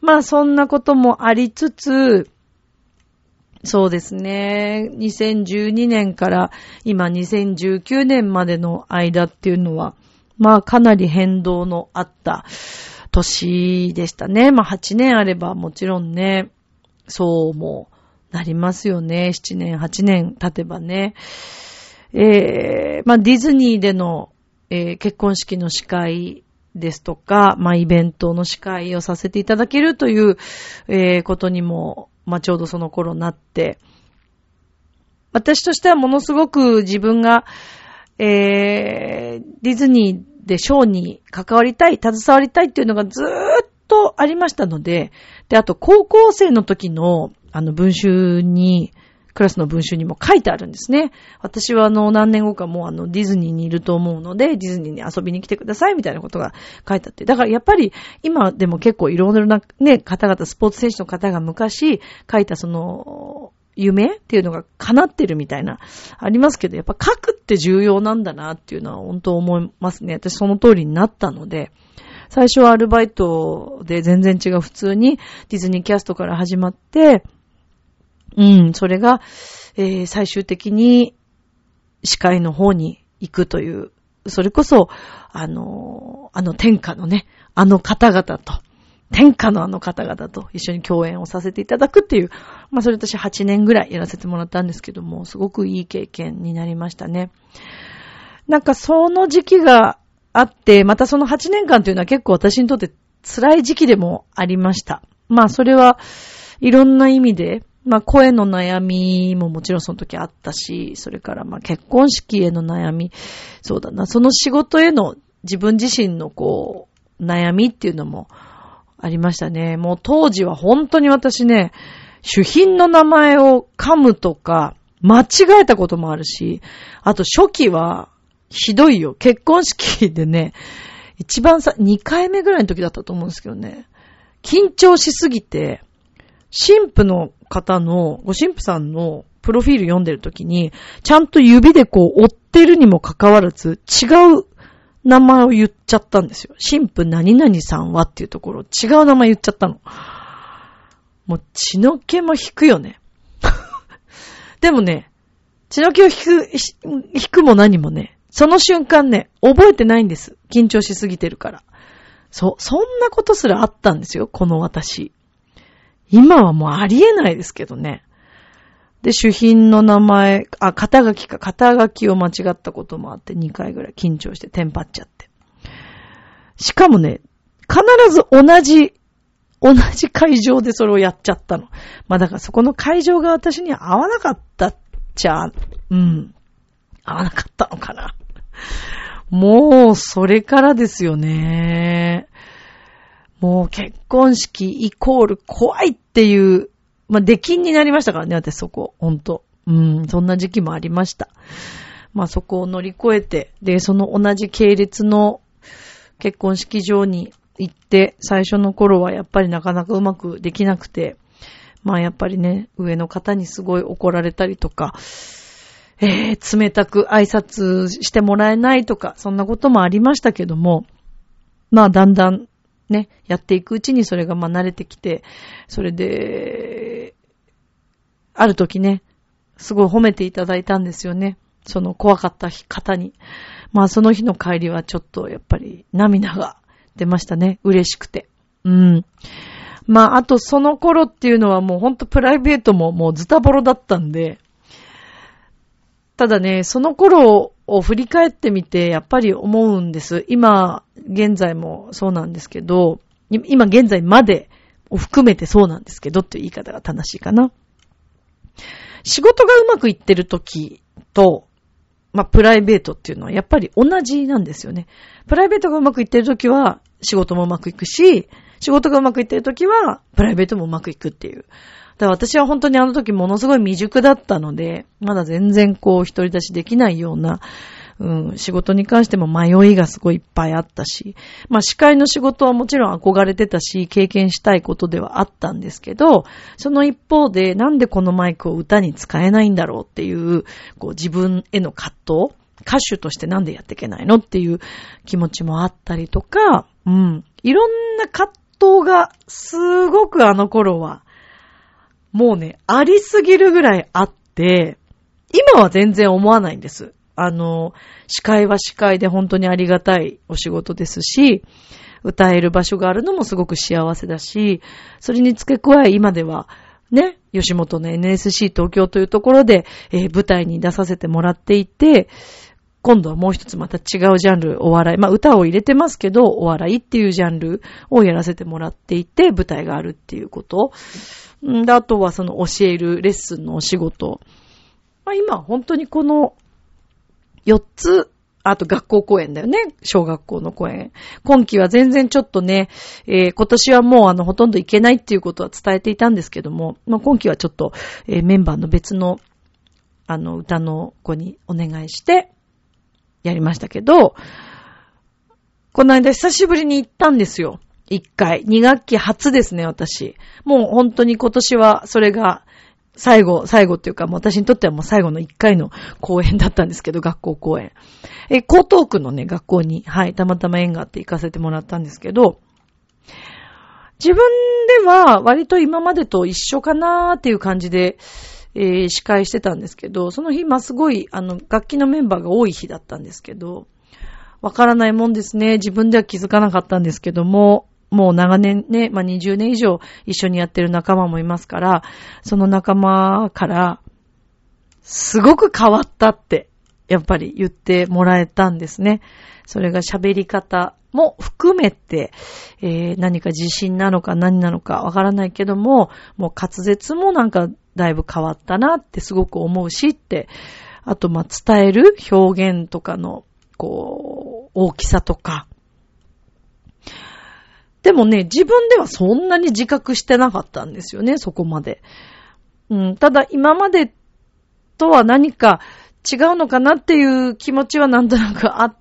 まあ、そんなこともありつつ、そうですね。2012年から今2019年までの間っていうのは、まあかなり変動のあった年でしたね。まあ8年あればもちろんね、そうもなりますよね。7年、8年経てばね。えー、まあ、ディズニーでの、えー、結婚式の司会ですとか、まあ、イベントの司会をさせていただけるという、えー、ことにも、まあ、ちょうどその頃になって、私としてはものすごく自分が、えー、ディズニーでショーに関わりたい、携わりたいっていうのがずーっとありましたので、で、あと高校生の時のあの文集に、クラスの文集にも書いてあるんですね。私はあの何年後かもうあのディズニーにいると思うので、ディズニーに遊びに来てくださいみたいなことが書いてあって。だからやっぱり今でも結構いろいろなね、方々、スポーツ選手の方が昔書いたその、夢っていうのが叶ってるみたいな、ありますけど、やっぱ書くって重要なんだなっていうのは本当思いますね。私その通りになったので、最初はアルバイトで全然違う普通にディズニーキャストから始まって、うん、それが、えー、最終的に司会の方に行くという、それこそ、あの、あの天下のね、あの方々と、天下のあの方々と一緒に共演をさせていただくっていう、まあそれ私8年ぐらいやらせてもらったんですけども、すごくいい経験になりましたね。なんかその時期があって、またその8年間というのは結構私にとって辛い時期でもありました。まあそれはいろんな意味で、まあ声の悩みももちろんその時あったし、それからまあ結婚式への悩み、そうだな、その仕事への自分自身のこう、悩みっていうのもありましたね。もう当時は本当に私ね、主品の名前を噛むとか、間違えたこともあるし、あと初期はひどいよ。結婚式でね、一番さ、2回目ぐらいの時だったと思うんですけどね、緊張しすぎて、神父の方の、ご神父さんのプロフィール読んでる時に、ちゃんと指でこう追ってるにもかかわらず、違う名前を言っちゃったんですよ。神父何々さんはっていうところ、違う名前言っちゃったの。もう血の気も引くよね。でもね、血の気を引く、引くも何もね、その瞬間ね、覚えてないんです。緊張しすぎてるから。そ、そんなことすらあったんですよ、この私。今はもうありえないですけどね。で、主品の名前、あ、肩書きか、肩書きを間違ったこともあって2回ぐらい緊張してテンパっちゃって。しかもね、必ず同じ、同じ会場でそれをやっちゃったの。まあだからそこの会場が私に合わなかったっちゃ、うん、合わなかったのかな。もう、それからですよね。もう結婚式イコール怖いっていう、まあ、出禁になりましたからね、私そこ、ほんと。うん、そんな時期もありました。まあそこを乗り越えて、で、その同じ系列の結婚式場に行って、最初の頃はやっぱりなかなかうまくできなくて、まあやっぱりね、上の方にすごい怒られたりとか、えー、冷たく挨拶してもらえないとか、そんなこともありましたけども、まあだんだんね、やっていくうちにそれがま慣れてきて、それで、ある時ね、すごい褒めていただいたんですよね。その怖かった方に。まあその日の帰りはちょっとやっぱり涙が出ましたね。嬉しくて。うん。まああとその頃っていうのはもうほんとプライベートももうズタボロだったんで、ただね、その頃を振り返ってみて、やっぱり思うんです。今、現在もそうなんですけど、今現在までを含めてそうなんですけどっていう言い方が正しいかな。仕事がうまくいってる時と、まあ、プライベートっていうのはやっぱり同じなんですよね。プライベートがうまくいってる時は仕事もうまくいくし、仕事がうまくいってる時はプライベートもうまくいくっていう。だから私は本当にあの時ものすごい未熟だったので、まだ全然こう一人出しできないような、うん、仕事に関しても迷いがすごいいっぱいあったし、まあ司会の仕事はもちろん憧れてたし、経験したいことではあったんですけど、その一方でなんでこのマイクを歌に使えないんだろうっていう、こう自分への葛藤歌手としてなんでやっていけないのっていう気持ちもあったりとか、うん。いろんな葛藤がすごくあの頃はもうね、ありすぎるぐらいあって、今は全然思わないんです。あの、司会は司会で本当にありがたいお仕事ですし、歌える場所があるのもすごく幸せだし、それに付け加え今では、ね、吉本の NSC 東京というところで、えー、舞台に出させてもらっていて、今度はもう一つまた違うジャンル、お笑い。まあ歌を入れてますけど、お笑いっていうジャンルをやらせてもらっていて、舞台があるっていうこと。んで、あとはその教えるレッスンのお仕事。まあ今本当にこの4つ、あと学校公演だよね。小学校の公演。今期は全然ちょっとね、えー、今年はもうあのほとんど行けないっていうことは伝えていたんですけども、まあ今期はちょっと、えー、メンバーの別のあの歌の子にお願いして、やりましたけど、この間久しぶりに行ったんですよ。一回。二学期初ですね、私。もう本当に今年はそれが最後、最後っていうか、もう私にとってはもう最後の一回の公演だったんですけど、学校公演。え、江東区のね、学校に、はい、たまたま縁があって行かせてもらったんですけど、自分では割と今までと一緒かなーっていう感じで、えー、司会してたんですけど、その日、まあ、すごい、あの、楽器のメンバーが多い日だったんですけど、わからないもんですね。自分では気づかなかったんですけども、もう長年ね、まあ、20年以上一緒にやってる仲間もいますから、その仲間から、すごく変わったって、やっぱり言ってもらえたんですね。それが喋り方も含めて、えー、何か自信なのか何なのかわからないけども、もう滑舌もなんかだいぶ変わったなってすごく思うしって、あと、ま、伝える表現とかの、こう、大きさとか。でもね、自分ではそんなに自覚してなかったんですよね、そこまで。うん、ただ、今までとは何か違うのかなっていう気持ちはなんとなくあっ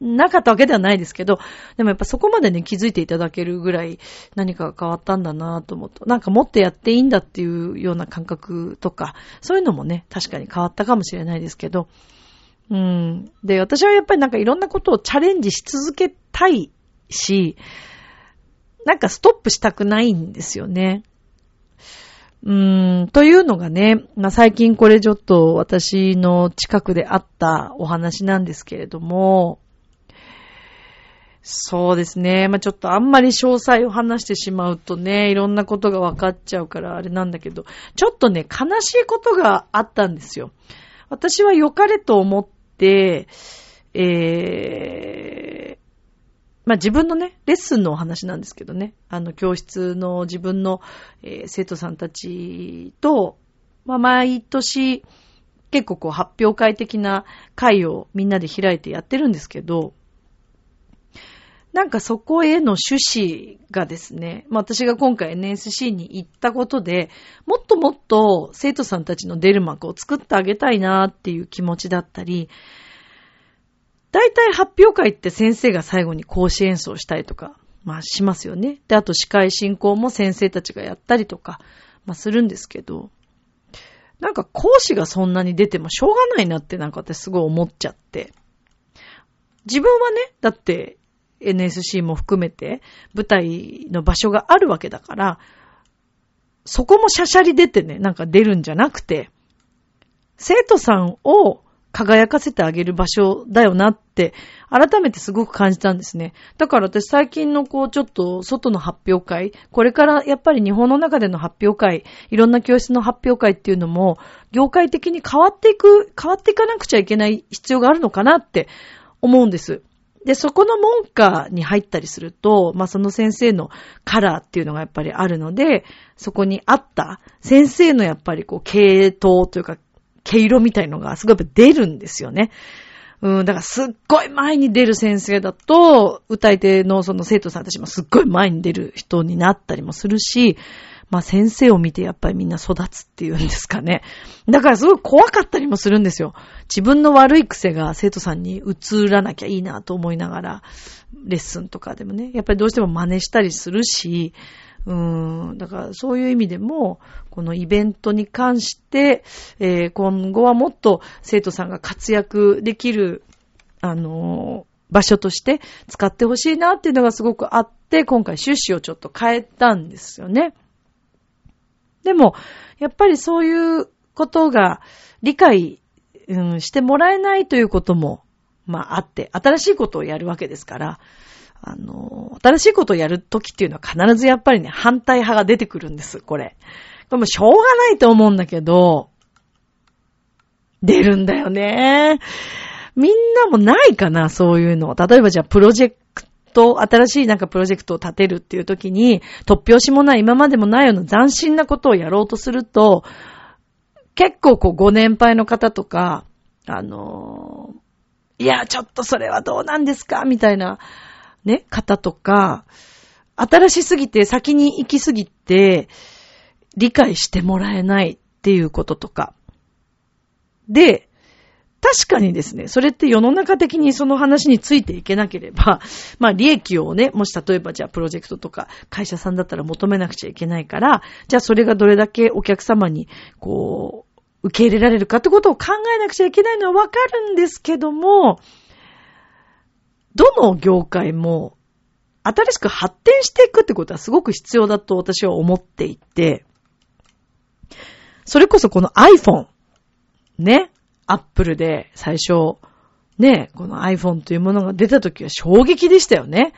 なかったわけではないですけど、でもやっぱそこまでね、気づいていただけるぐらい何かが変わったんだなと思うと、なんかもっとやっていいんだっていうような感覚とか、そういうのもね、確かに変わったかもしれないですけど、うん。で、私はやっぱりなんかいろんなことをチャレンジし続けたいし、なんかストップしたくないんですよね。うーん、というのがね、まあ、最近これちょっと私の近くであったお話なんですけれども、そうですね。まあ、ちょっとあんまり詳細を話してしまうとね、いろんなことが分かっちゃうからあれなんだけど、ちょっとね、悲しいことがあったんですよ。私は良かれと思って、えー、まあ、自分のね、レッスンのお話なんですけどね、あの、教室の自分の、えー、生徒さんたちと、まあ、毎年、結構こう発表会的な会をみんなで開いてやってるんですけど、なんかそこへの趣旨がですね、まあ私が今回 NSC に行ったことで、もっともっと生徒さんたちの出る幕を作ってあげたいなっていう気持ちだったり、大体発表会って先生が最後に講師演奏したりとか、まあしますよね。で、あと司会進行も先生たちがやったりとか、まあするんですけど、なんか講師がそんなに出てもしょうがないなってなんか私すごい思っちゃって。自分はね、だって NSC も含めて舞台の場所があるわけだから、そこもシャシャリ出てね、なんか出るんじゃなくて、生徒さんを輝かせてあげる場所だよなって、改めてすごく感じたんですね。だから私最近のこう、ちょっと外の発表会、これからやっぱり日本の中での発表会、いろんな教室の発表会っていうのも、業界的に変わっていく、変わっていかなくちゃいけない必要があるのかなって思うんです。で、そこの門下に入ったりすると、まあ、その先生のカラーっていうのがやっぱりあるので、そこにあった先生のやっぱりこう、系統というか、毛色みたいのがすごい出るんですよね。うん、だからすっごい前に出る先生だと、歌い手のその生徒さんたちもすっごい前に出る人になったりもするし、まあ先生を見てやっぱりみんな育つっていうんですかね。だからすごい怖かったりもするんですよ。自分の悪い癖が生徒さんに移らなきゃいいなと思いながら、レッスンとかでもね、やっぱりどうしても真似したりするし、うーん、だからそういう意味でも、このイベントに関して、えー、今後はもっと生徒さんが活躍できる、あのー、場所として使ってほしいなっていうのがすごくあって、今回趣旨をちょっと変えたんですよね。でも、やっぱりそういうことが理解、うん、してもらえないということも、まああって、新しいことをやるわけですから、あの、新しいことをやるときっていうのは必ずやっぱりね、反対派が出てくるんです、これ。これもしょうがないと思うんだけど、出るんだよね。みんなもないかな、そういうの。例えばじゃあ、プロジェクト、新しいなんかプロジェクトを立てるっていう時に、突拍子もない、今までもないような斬新なことをやろうとすると、結構こう、ご年配の方とか、あのいや、ちょっとそれはどうなんですかみたいな、ね、方とか、新しすぎて先に行きすぎて、理解してもらえないっていうこととか。で、確かにですね、それって世の中的にその話についていけなければ、まあ利益をね、もし例えばじゃあプロジェクトとか会社さんだったら求めなくちゃいけないから、じゃあそれがどれだけお客様にこう、受け入れられるかってことを考えなくちゃいけないのはわかるんですけども、どの業界も新しく発展していくってことはすごく必要だと私は思っていて、それこそこの iPhone、ね、アップルで最初、ね、この iPhone というものが出た時は衝撃でしたよね。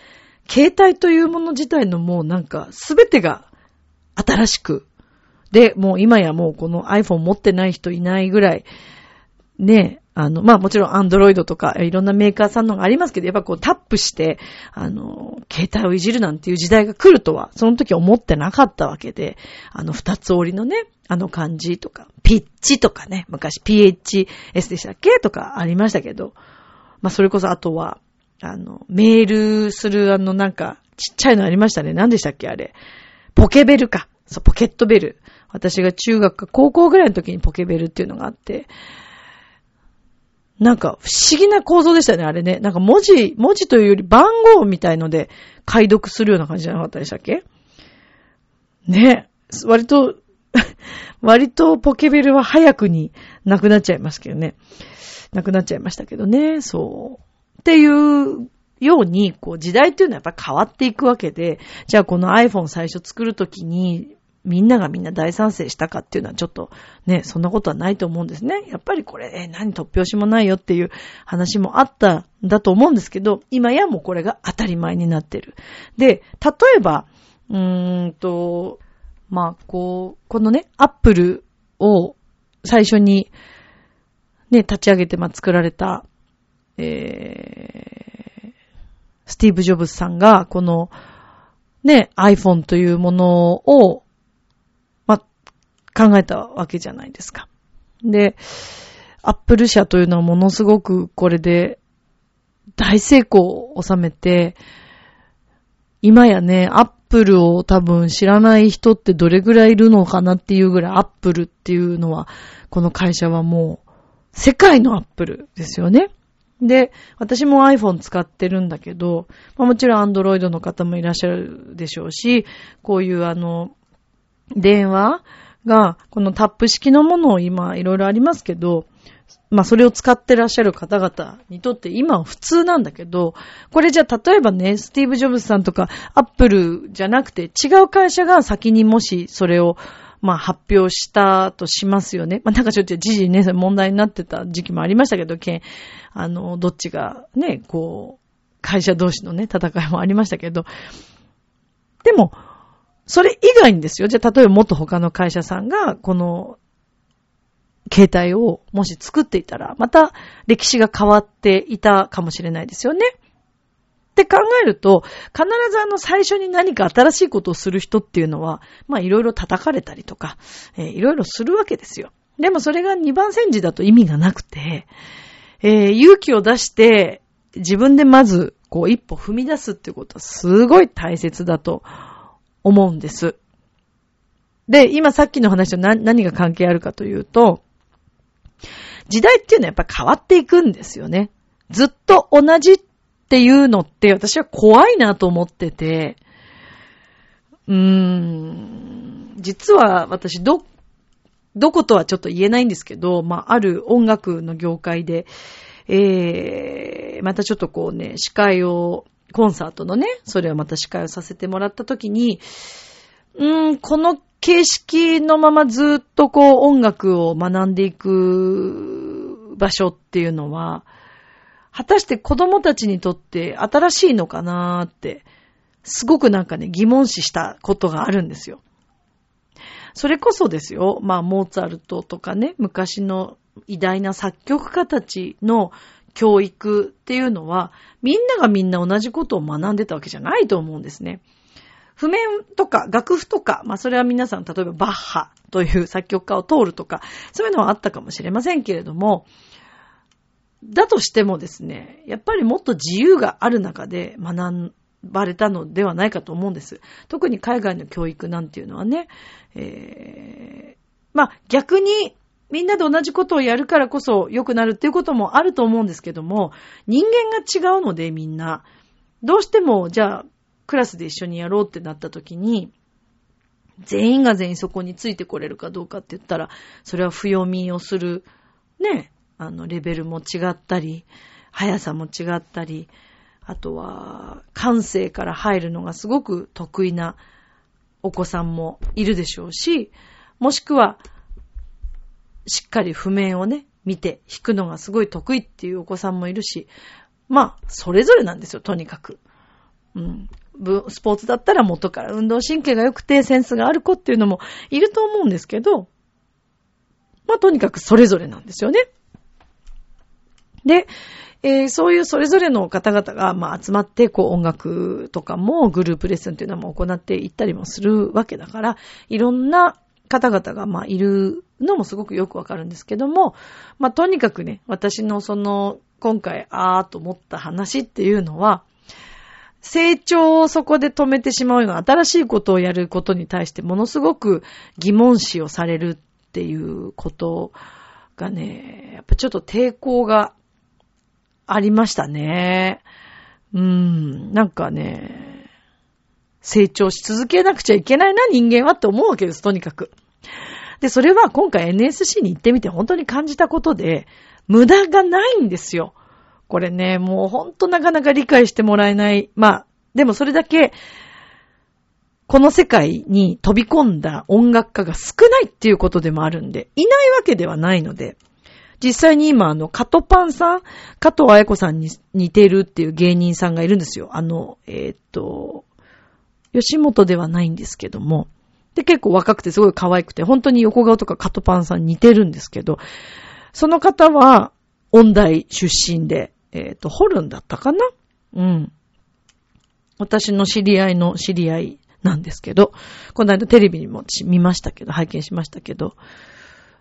携帯というもの自体のもうなんか全てが新しく。で、もう今やもうこの iPhone 持ってない人いないぐらい、ね、あの、まあもちろんアンドロイドとかいろんなメーカーさんのがありますけど、やっぱこうタップして、あの、携帯をいじるなんていう時代が来るとは、その時思ってなかったわけで、あの二つ折りのね、あの漢字とか、ピッチとかね、昔 PHS でしたっけとかありましたけど、まあそれこそあとは、あの、メールするあのなんか、ちっちゃいのありましたね。何でしたっけあれ。ポケベルか。そう、ポケットベル。私が中学か高校ぐらいの時にポケベルっていうのがあって、なんか不思議な構造でしたね、あれね。なんか文字、文字というより番号みたいので解読するような感じじゃなかったでしたっけ？ね。割と 割とポケベルは早くになくなっちゃいますけどね。なくなっちゃいましたけどね。そう。っていうように、こう時代っていうのはやっぱ変わっていくわけで、じゃあこの iPhone 最初作るときに、みんながみんな大賛成したかっていうのはちょっとね、そんなことはないと思うんですね。やっぱりこれ、え、何突拍子もないよっていう話もあったんだと思うんですけど、今やもうこれが当たり前になってる。で、例えば、うーんと、まあ、こう、このね、アップルを最初にね、立ち上げて、まあ、作られた、えー、スティーブ・ジョブズさんが、この、ね、iPhone というものを考えたわけじゃないですか。で、アップル社というのはものすごくこれで大成功を収めて、今やね、アップルを多分知らない人ってどれぐらいいるのかなっていうぐらいアップルっていうのは、この会社はもう世界のアップルですよね。で、私も iPhone 使ってるんだけど、まあ、もちろん Android の方もいらっしゃるでしょうし、こういうあの、電話が、このタップ式のものを今いろいろありますけど、まあそれを使ってらっしゃる方々にとって今は普通なんだけど、これじゃあ例えばね、スティーブ・ジョブズさんとかアップルじゃなくて違う会社が先にもしそれをまあ発表したとしますよね。まあなんかちょっと時事ね、問題になってた時期もありましたけど、けあの、どっちがね、こう、会社同士のね、戦いもありましたけど、でも、それ以外にですよ。じゃあ、例えばもっと他の会社さんが、この、携帯をもし作っていたら、また歴史が変わっていたかもしれないですよね。って考えると、必ずあの最初に何か新しいことをする人っていうのは、まあいろいろ叩かれたりとか、えー、いろいろするわけですよ。でもそれが二番煎じだと意味がなくて、えー、勇気を出して自分でまずこう一歩踏み出すっていうことはすごい大切だと思うんです。で、今さっきの話と何が関係あるかというと、時代っていうのはやっぱ変わっていくんですよね。ずっと同じっていうのって私は怖いなと思ってて、うーん、実は私ど、どことはちょっと言えないんですけど、まあ、ある音楽の業界で、えー、またちょっとこうね、司会を、コンサートのね、それをまた司会をさせてもらったときに、うーん、この形式のままずっとこう音楽を学んでいく場所っていうのは、果たして子供たちにとって新しいのかなーって、すごくなんかね、疑問視したことがあるんですよ。それこそですよ、まあ、モーツァルトとかね、昔の偉大な作曲家たちの教育っていうのは、みんながみんな同じことを学んでたわけじゃないと思うんですね。譜面とか楽譜とか、まあそれは皆さん、例えばバッハという作曲家を通るとか、そういうのはあったかもしれませんけれども、だとしてもですね、やっぱりもっと自由がある中で学ばれたのではないかと思うんです。特に海外の教育なんていうのはね、えー、まあ逆にみんなで同じことをやるからこそ良くなるっていうこともあると思うんですけども、人間が違うのでみんな、どうしてもじゃあクラスで一緒にやろうってなった時に、全員が全員そこについてこれるかどうかって言ったら、それは不読みをする、ね、あの、レベルも違ったり、速さも違ったり、あとは、感性から入るのがすごく得意なお子さんもいるでしょうし、もしくは、しっかり譜面をね、見て弾くのがすごい得意っていうお子さんもいるし、まあ、それぞれなんですよ、とにかく。うん。スポーツだったら元から運動神経が良くてセンスがある子っていうのもいると思うんですけど、まあとにかくそれぞれなんですよね。で、えー、そういうそれぞれの方々が、まあ、集まって、こう、音楽とかもグループレッスンっていうのも行っていったりもするわけだから、いろんな方々が、まあ、いるのもすごくよくわかるんですけども、まあ、とにかくね、私のその、今回、あーと思った話っていうのは、成長をそこで止めてしまうような新しいことをやることに対してものすごく疑問視をされるっていうことがね、やっぱちょっと抵抗がありましたね。うーん、なんかね、成長し続けなくちゃいけないな人間はって思うわけです、とにかく。で、それは今回 NSC に行ってみて本当に感じたことで、無駄がないんですよ。これね、もうほんとなかなか理解してもらえない。まあ、でもそれだけ、この世界に飛び込んだ音楽家が少ないっていうことでもあるんで、いないわけではないので、実際に今、あの、カトパンさん、加藤愛子さんに似てるっていう芸人さんがいるんですよ。あの、えー、っと、吉本ではないんですけども。で、結構若くてすごい可愛くて、本当に横顔とかカトパンさん似てるんですけど、その方は、音大出身で、えっ、ー、と、ホルンだったかな？うん。私の知り合いの知り合いなんですけど、この間テレビにも見ましたけど、拝見しましたけど、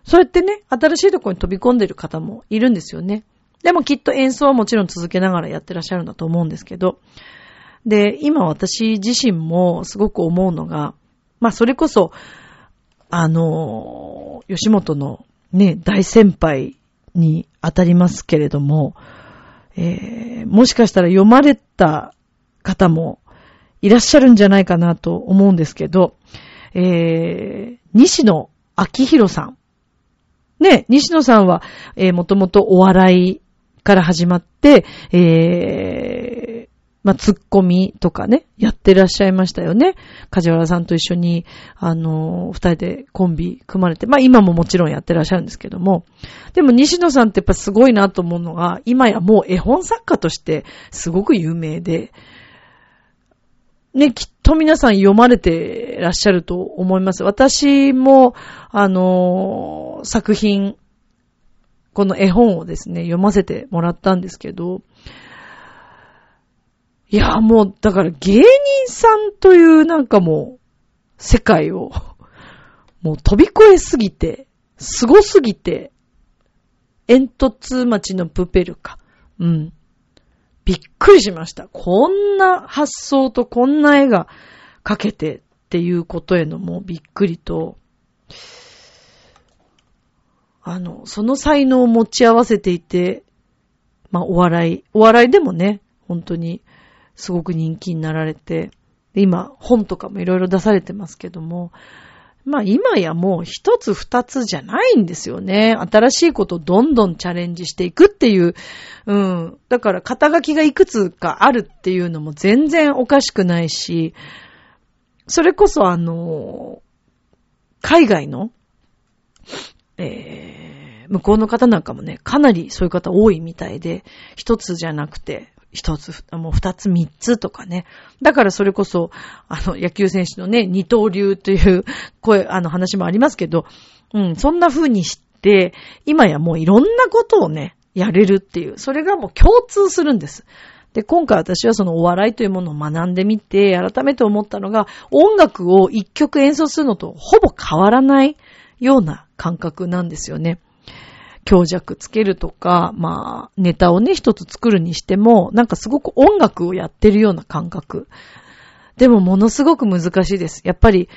そうやってね、新しいところに飛び込んでる方もいるんですよね。でもきっと演奏はもちろん続けながらやってらっしゃるんだと思うんですけど、で、今私自身もすごく思うのが、まあそれこそ、あの、吉本のね、大先輩に当たりますけれども、えー、もしかしたら読まれた方もいらっしゃるんじゃないかなと思うんですけど、えー、西野昭弘さん。ね、西野さんは、えー、もともとお笑いから始まって、えー、まあ、ツッコミとかね、やってらっしゃいましたよね。梶原さんと一緒に、あの、二人でコンビ組まれて、まあ、今ももちろんやってらっしゃるんですけども。でも、西野さんってやっぱすごいなと思うのが、今やもう絵本作家としてすごく有名で、ね、きっと皆さん読まれてらっしゃると思います。私も、あの、作品、この絵本をですね、読ませてもらったんですけど、いや、もう、だから芸人さんというなんかもう、世界を、もう飛び越えすぎて、凄すぎて、煙突町のプペルか。うん。びっくりしました。こんな発想とこんな絵が描けてっていうことへのもうびっくりと、あの、その才能を持ち合わせていて、まあ、お笑い、お笑いでもね、本当にすごく人気になられて、今、本とかもいろいろ出されてますけども、まあ今やもう一つ二つじゃないんですよね。新しいことをどんどんチャレンジしていくっていう。うん。だから肩書きがいくつかあるっていうのも全然おかしくないし、それこそあの、海外の、えー、向こうの方なんかもね、かなりそういう方多いみたいで、一つじゃなくて、一つ、もう二つ、三つとかね。だからそれこそ、あの、野球選手のね、二刀流という声、あの話もありますけど、うん、そんな風にして、今やもういろんなことをね、やれるっていう、それがもう共通するんです。で、今回私はそのお笑いというものを学んでみて、改めて思ったのが、音楽を一曲演奏するのとほぼ変わらないような感覚なんですよね。強弱つけるとか、まあ、ネタをね、一つ作るにしても、なんかすごく音楽をやってるような感覚。でもものすごく難しいです。やっぱり、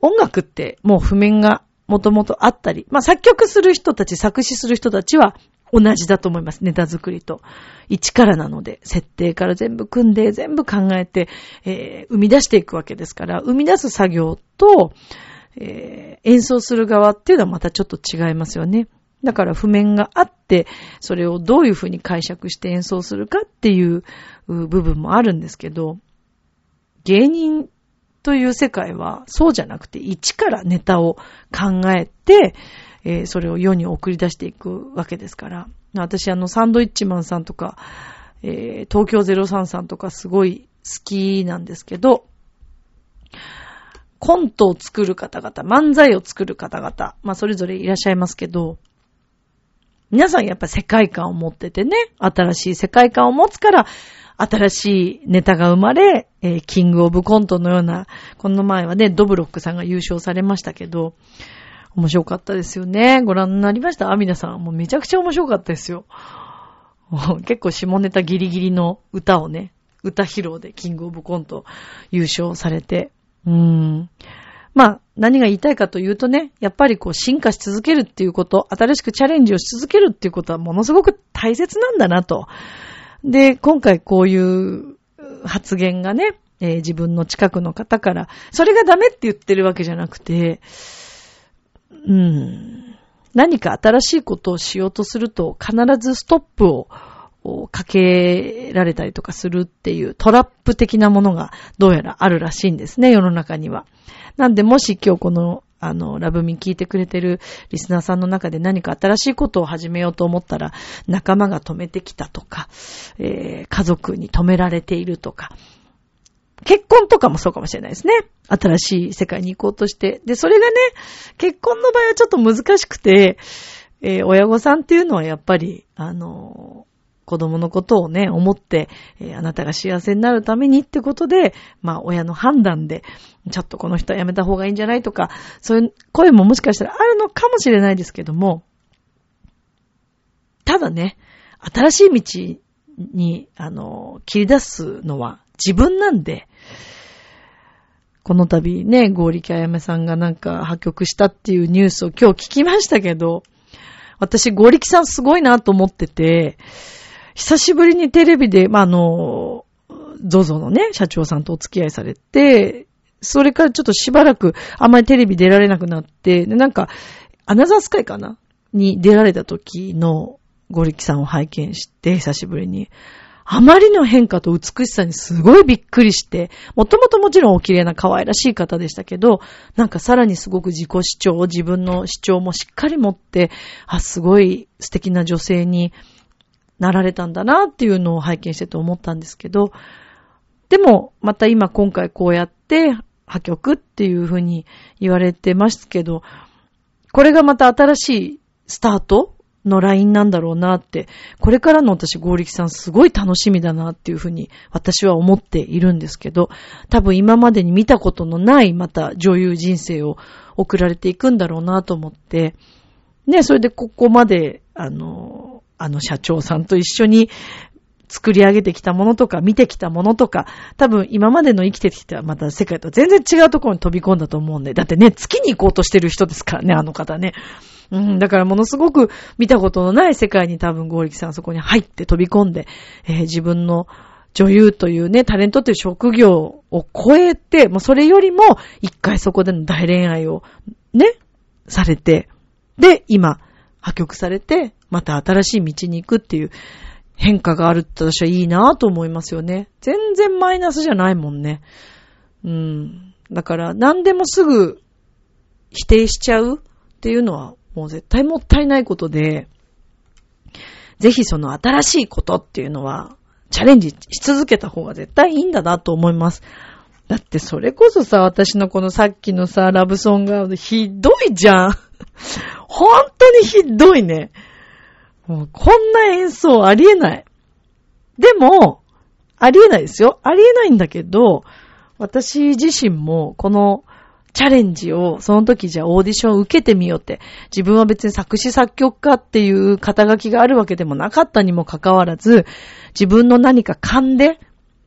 音楽ってもう譜面がもともとあったり、まあ作曲する人たち、作詞する人たちは同じだと思います。ネタ作りと。一からなので、設定から全部組んで、全部考えて、えー、生み出していくわけですから、生み出す作業と、えー、演奏する側っていうのはまたちょっと違いますよね。だから譜面があって、それをどういうふうに解釈して演奏するかっていう部分もあるんですけど、芸人という世界はそうじゃなくて、一からネタを考えて、えー、それを世に送り出していくわけですから。私、あの、サンドイッチマンさんとか、えー、東京03さんとかすごい好きなんですけど、コントを作る方々、漫才を作る方々、まあそれぞれいらっしゃいますけど、皆さんやっぱ世界観を持っててね、新しい世界観を持つから、新しいネタが生まれ、えー、キングオブコントのような、この前はね、ドブロックさんが優勝されましたけど、面白かったですよね。ご覧になりました？アミナさん。もうめちゃくちゃ面白かったですよ。結構下ネタギリギリの歌をね、歌披露でキングオブコント優勝されて。うーん。まあ、何が言いたいかというとね、やっぱりこう進化し続けるっていうこと、新しくチャレンジをし続けるっていうことはものすごく大切なんだなと。で、今回こういう発言がね、えー、自分の近くの方から、それがダメって言ってるわけじゃなくて、うん、何か新しいことをしようとすると必ずストップをかけられたりとかするっていうトラップ的なものがどうやらあるらしいんですね、世の中には。なんで、もし今日この、あの、ラブミ聞いてくれてるリスナーさんの中で何か新しいことを始めようと思ったら、仲間が止めてきたとか、えー、家族に止められているとか、結婚とかもそうかもしれないですね。新しい世界に行こうとして。で、それがね、結婚の場合はちょっと難しくて、えー、親御さんっていうのはやっぱり、あの子供のことをね、思って、えー、あなたが幸せになるためにってことで、まあ親の判断で、ちょっとこの人はやめた方がいいんじゃないとか、そういう声ももしかしたらあるのかもしれないですけども、ただね、新しい道に、あの、切り出すのは自分なんで、この度ね、合力あやめさんがなんか破局したっていうニュースを今日聞きましたけど、私、合力さんすごいなと思ってて、久しぶりにテレビで、まあ、あの、ゾゾのね、社長さんとお付き合いされて、それからちょっとしばらくあんまりテレビ出られなくなって、で、なんか、アナザースカイかな？に出られた時のゴリキさんを拝見して、久しぶりに。あまりの変化と美しさにすごいびっくりして、もともともちろんお綺麗な可愛らしい方でしたけど、なんかさらにすごく自己主張、自分の主張もしっかり持って、あ、すごい素敵な女性になられたんだなっていうのを拝見してて思ったんですけど、でも、また今今回こうやって破局っていうふうに言われてますけど、これがまた新しいスタートのラインなんだろうなって、これからの私、合力さんすごい楽しみだなっていうふうに私は思っているんですけど、多分今までに見たことのないまた女優人生を送られていくんだろうなと思って、ね、それでここまで、あの、あの社長さんと一緒に作り上げてきたものとか、見てきたものとか、多分今までの生きてきたまた世界と全然違うところに飛び込んだと思うんで、だってね、月に行こうとしてる人ですからね、あの方ね。うん、だからものすごく見たことのない世界に多分合力さんそこに入って飛び込んで、えー自分の女優というね、タレントという職業を超えて、もうそれよりも一回そこでの大恋愛をね、されて、で、今、破局されて、また新しい道に行くっていう変化があるって私はいいなぁと思いますよね。全然マイナスじゃないもんね。うん。だから何でもすぐ否定しちゃうっていうのはもう絶対もったいないことで、ぜひその新しいことっていうのはチャレンジし続けた方が絶対いいんだなと思います。だってそれこそさ、私のこのさっきのさ、ラブソングがひどいじゃん。本当にひどいね。もうこんな演奏ありえない。でも、ありえないですよ。ありえないんだけど、私自身もこのチャレンジを、その時じゃオーディション受けてみようって、自分は別に作詞作曲家っていう肩書きがあるわけでもなかったにもかかわらず、自分の何か勘で、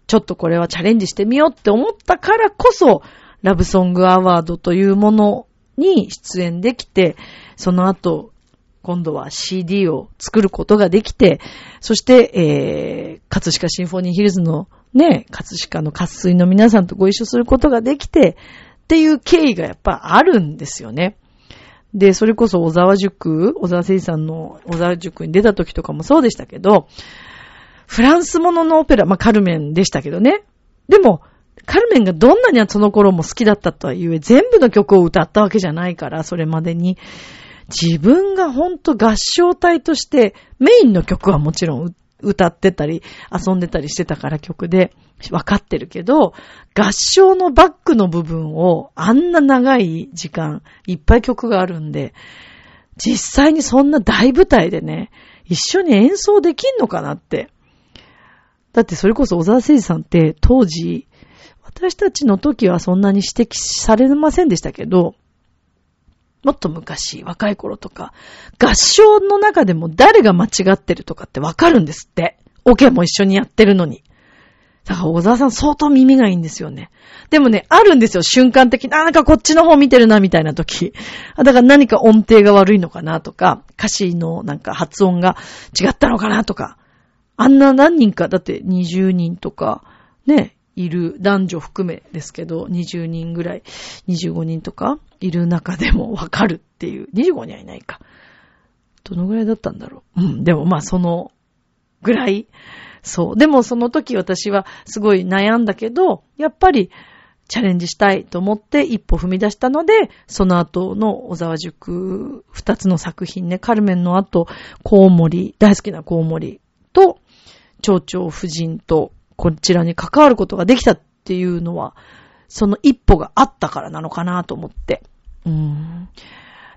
ちょっとこれはチャレンジしてみようって思ったからこそ、ラブソングアワードというものに出演できて、その後、今度は CD を作ることができて、そして、えー、葛飾シンフォニーヒルズのね、葛飾の渇水の皆さんとご一緒することができて、っていう経緯がやっぱあるんですよね。で、それこそ小沢塾、小沢誠二さんの小沢塾に出た時とかもそうでしたけど、フランスもののオペラ、まあ、カルメンでしたけどね。でも、カルメンがどんなにその頃も好きだったとは言え、全部の曲を歌ったわけじゃないから、それまでに。自分がほんと合唱隊として、メインの曲はもちろん歌ってたり、遊んでたりしてたから曲で、わかってるけど、合唱のバックの部分を、あんな長い時間、いっぱい曲があるんで、実際にそんな大舞台でね、一緒に演奏できんのかなって。だってそれこそ小沢誠二さんって当時、私たちの時はそんなに指摘されませんでしたけど、もっと昔、若い頃とか、合唱の中でも誰が間違ってるとかってわかるんですって。オケも一緒にやってるのに。だから小沢さん相当耳がいいんですよね。でもね、あるんですよ、瞬間的に。なんかこっちの方見てるな、みたいな時。だから何か音程が悪いのかなとか、歌詞のなんか発音が違ったのかなとか。あんな何人か、だって20人とか、ね、いる男女含めですけど、20人ぐらい、25人とかいる中でもわかるっていう。25人はいないか。どのぐらいだったんだろう。うん、でもまあそのぐらい。そう。でもその時私はすごい悩んだけど、やっぱりチャレンジしたいと思って一歩踏み出したので、その後の小沢塾二つの作品ね、カルメンの後、コウモリ、大好きなコウモリと、蝶々夫人とこちらに関わることができたっていうのは、その一歩があったからなのかなと思って。うん。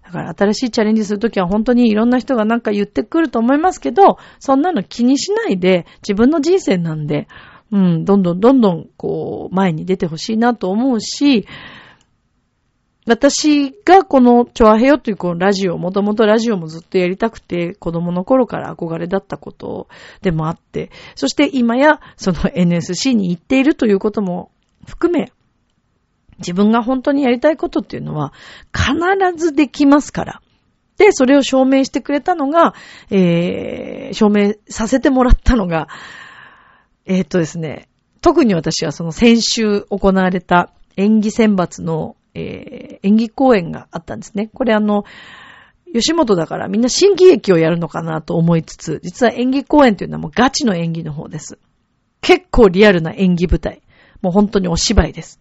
だから新しいチャレンジするときは本当にいろんな人がなんか言ってくると思いますけど、そんなの気にしないで自分の人生なんで、うん、どんどんどんどんこう前に出てほしいなと思うし、私がこのチョアヘヨというこのラジオ、もともとラジオもずっとやりたくて、子供の頃から憧れだったことでもあって、そして今やその NSC に行っているということも含め、自分が本当にやりたいことっていうのは必ずできますから。で、それを証明してくれたのが、えー、証明させてもらったのが、えー、っとですね、特に私はその先週行われた演技選抜の、えー、演技公演があったんですね。これあの、吉本だからみんな新喜劇をやるのかなと思いつつ、実は演技公演というのはもうガチの演技の方です。結構リアルな演技舞台。もう本当にお芝居です。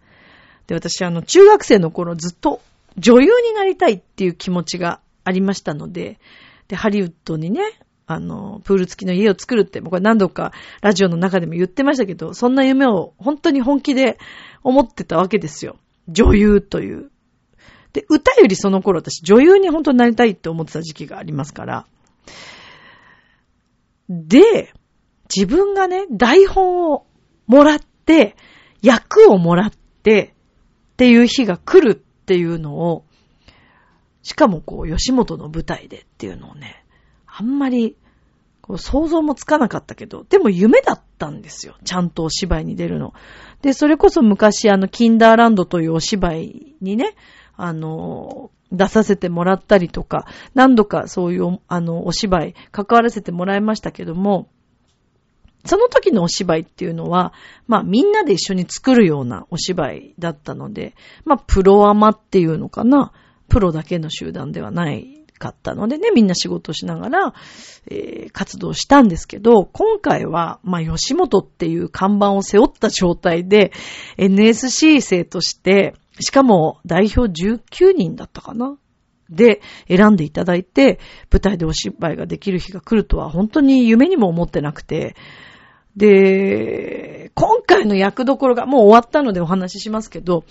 で、私あの、中学生の頃ずっと女優になりたいっていう気持ちがありましたので、で、ハリウッドにね、あの、プール付きの家を作るって、これ何度かラジオの中でも言ってましたけど、そんな夢を本当に本気で思ってたわけですよ。女優という。で、歌よりその頃私女優に本当になりたいって思ってた時期がありますから。で、自分がね、台本をもらって、役をもらって、っていう日が来るっていうのを、しかもこう、吉本の舞台でっていうのをね、あんまり、こう想像もつかなかったけど、でも夢だったんですよ。ちゃんとお芝居に出るの。で、それこそ昔あの、キンダーランドというお芝居にね、あの、出させてもらったりとか、何度かそういう、あの、お芝居、関わらせてもらいましたけども、その時のお芝居っていうのは、まあみんなで一緒に作るようなお芝居だったので、まあプロアマっていうのかな、プロだけの集団ではないかったのでね、みんな仕事しながら、えー、活動したんですけど、今回は、まあ吉本っていう看板を背負った状態で、NSC 生として、しかも代表19人だったかな？で選んでいただいて、舞台でお芝居ができる日が来るとは本当に夢にも思ってなくて、で、今回の役どころがもう終わったのでお話ししますけど、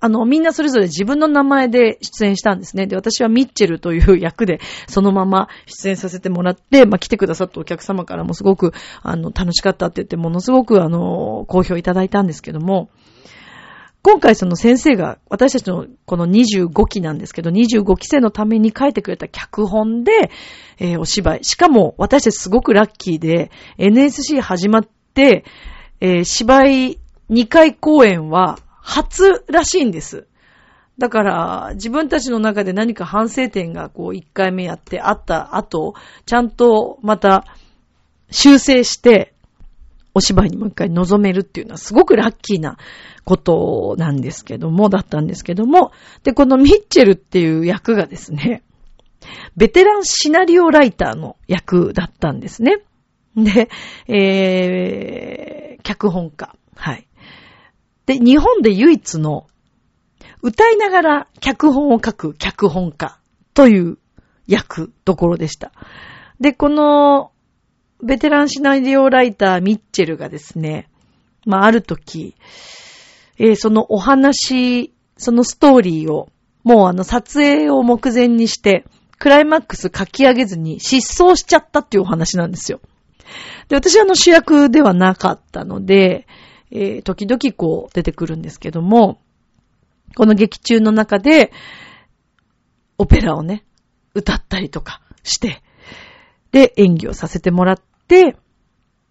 あの、みんなそれぞれ自分の名前で出演したんですね。で、私はミッチェルという役でそのまま出演させてもらって、まあ、来てくださったお客様からもすごく、あの、楽しかったって言って、ものすごく、あの、好評いただいたんですけども、今回その先生が、私たちのこの25期なんですけど、25期生のために書いてくれた脚本で、えー、お芝居。しかも、私たちすごくラッキーで、NSC 始まって、えー、芝居2回公演は初らしいんです。だから、自分たちの中で何か反省点がこう1回目やってあった後、ちゃんとまた修正して、お芝居にもう一回臨めるっていうのはすごくラッキーなことなんですけども、だったんですけども、で、このミッチェルっていう役がですね、ベテランシナリオライターの役だったんですね。で、えー、脚本家。はい。で、日本で唯一の歌いながら脚本を書く脚本家という役どころでした。で、このベテランシナリオライターミッチェルがですね、まあ、ある時、えー、そのお話、そのストーリーを、もうあの撮影を目前にして、クライマックス書き上げずに失踪しちゃったっていうお話なんですよ。で、私はあの主役ではなかったので、えー、時々こう出てくるんですけども、この劇中の中で、オペラをね、歌ったりとかして、で、演技をさせてもらって、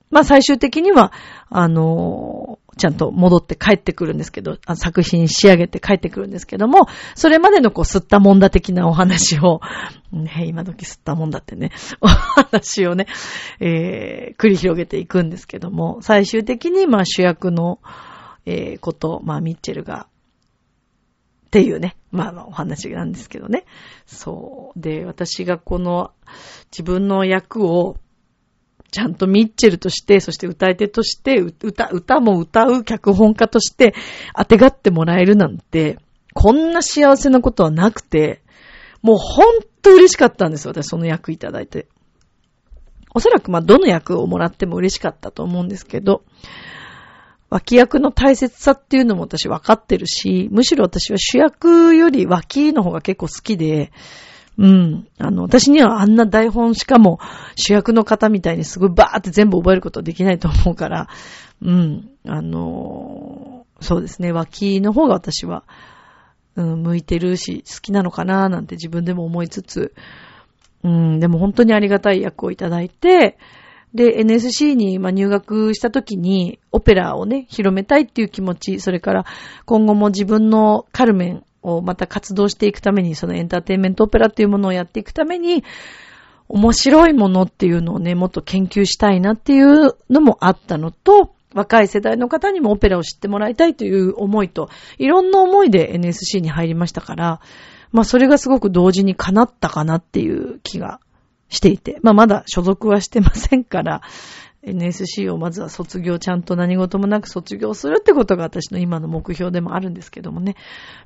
まあ最終的には、あの、ちゃんと戻って帰ってくるんですけど、作品仕上げて帰ってくるんですけども、それまでのこう、吸ったもんだ的なお話を、ね、今時吸ったもんだってね、お話をね、えー、繰り広げていくんですけども、最終的にまあ主役の、えー、こと、まあミッチェルが、っていうね、まあまあお話なんですけどね。そう。で、私がこの自分の役をちゃんとミッチェルとして、そして歌い手として、歌、歌も歌う脚本家として、当てがってもらえるなんて、こんな幸せなことはなくて、もうほんと嬉しかったんですよ、私その役いただいて。おそらくまあどの役をもらっても嬉しかったと思うんですけど、脇役の大切さっていうのも私分かってるし、むしろ私は主役より脇の方が結構好きで、うん。あの、私にはあんな台本しかも主役の方みたいにすごいバーって全部覚えることできないと思うから、うん。あの、そうですね。脇の方が私は、うん、向いてるし、好きなのかななんて自分でも思いつつ、うん、でも本当にありがたい役をいただいて、で、NSC に入学した時にオペラをね、広めたいっていう気持ち、それから今後も自分のカルメンまた活動していくために、そのエンターテインメントオペラっていうものをやっていくために、面白いものっていうのをね、もっと研究したいなっていうのもあったのと、若い世代の方にもオペラを知ってもらいたいという思いと、いろんな思いで NSC に入りましたから、まあそれがすごく同時に叶ったかなっていう気がしていて、まあまだ所属はしてませんから、NSC をまずは卒業、ちゃんと何事もなく卒業するってことが私の今の目標でもあるんですけどもね。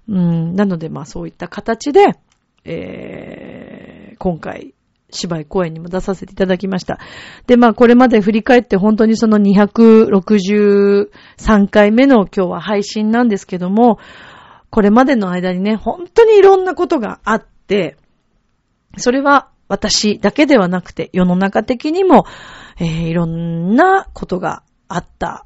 うん、なのでまあそういった形で、えー、今回、芝居公演にも出させていただきました。で、まあこれまで振り返って本当にその263回目の今日は配信なんですけども、これまでの間にね、本当にいろんなことがあって、それは私だけではなくて世の中的にも、えー、いろんなことがあった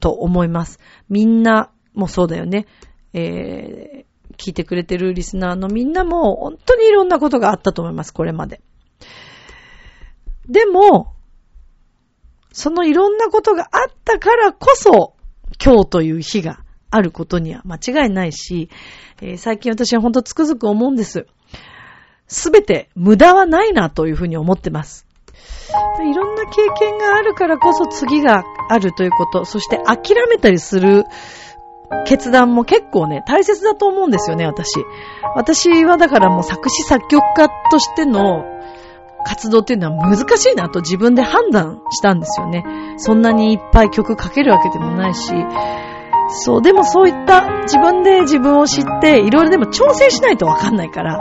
と思います。みんなもそうだよね。えー、聞いてくれてるリスナーのみんなも本当にいろんなことがあったと思います、これまで。でも、そのいろんなことがあったからこそ、今日という日があることには間違いないし、えー、最近私は本当つくづく思うんです。すべて無駄はないなというふうに思ってます。いろんな経験があるからこそ次があるということ、そして諦めたりする決断も結構ね、大切だと思うんですよね、私。私はだからもう作詞作曲家としての活動っていうのは難しいなと自分で判断したんですよね。そんなにいっぱい曲書けるわけでもないし、そう、でもそういった自分で自分を知って、いろいろでも調整しないとわかんないから、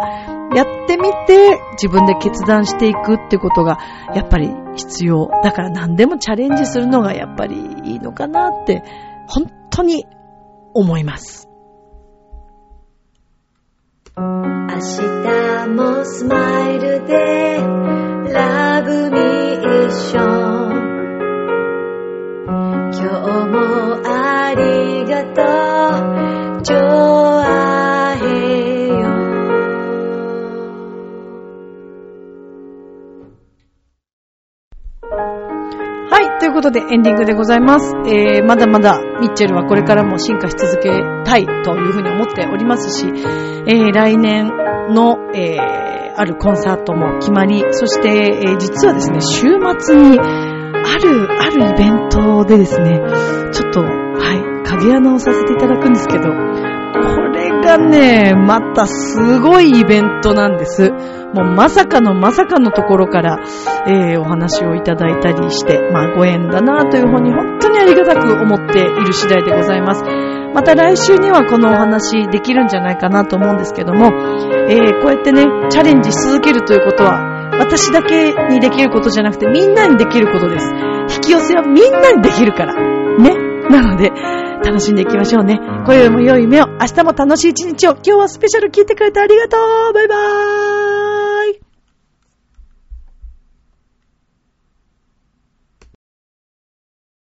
やってみて自分で決断していくってことがやっぱり必要。だから何でもチャレンジするのがやっぱりいいのかなって、本当に思います。明日もスマイルでラブミッション今日もありがとうということでエンディングでございます。えー、まだまだミッチェルはこれからも進化し続けたいというふうに思っておりますし、えー、来年の、えー、あるコンサートも決まり、そして、えー、実はですね、週末に、ある、あるイベントでですね、ちょっと、はい、影穴をさせていただくんですけど、これがね、またすごいイベントなんです。もうまさかのまさかのところから、えー、お話をいただいたりして、まあご縁だなというふうに本当にありがたく思っている次第でございます。また来週にはこのお話できるんじゃないかなと思うんですけども、えー、こうやってね、チャレンジし続けるということは、私だけにできることじゃなくてみんなにできることです。引き寄せはみんなにできるから。ね。なので、楽しんでいきましょうね。今宵も良い夢を、明日も楽しい一日を、今日はスペシャル聞いてくれてありがとう。バイバーイ。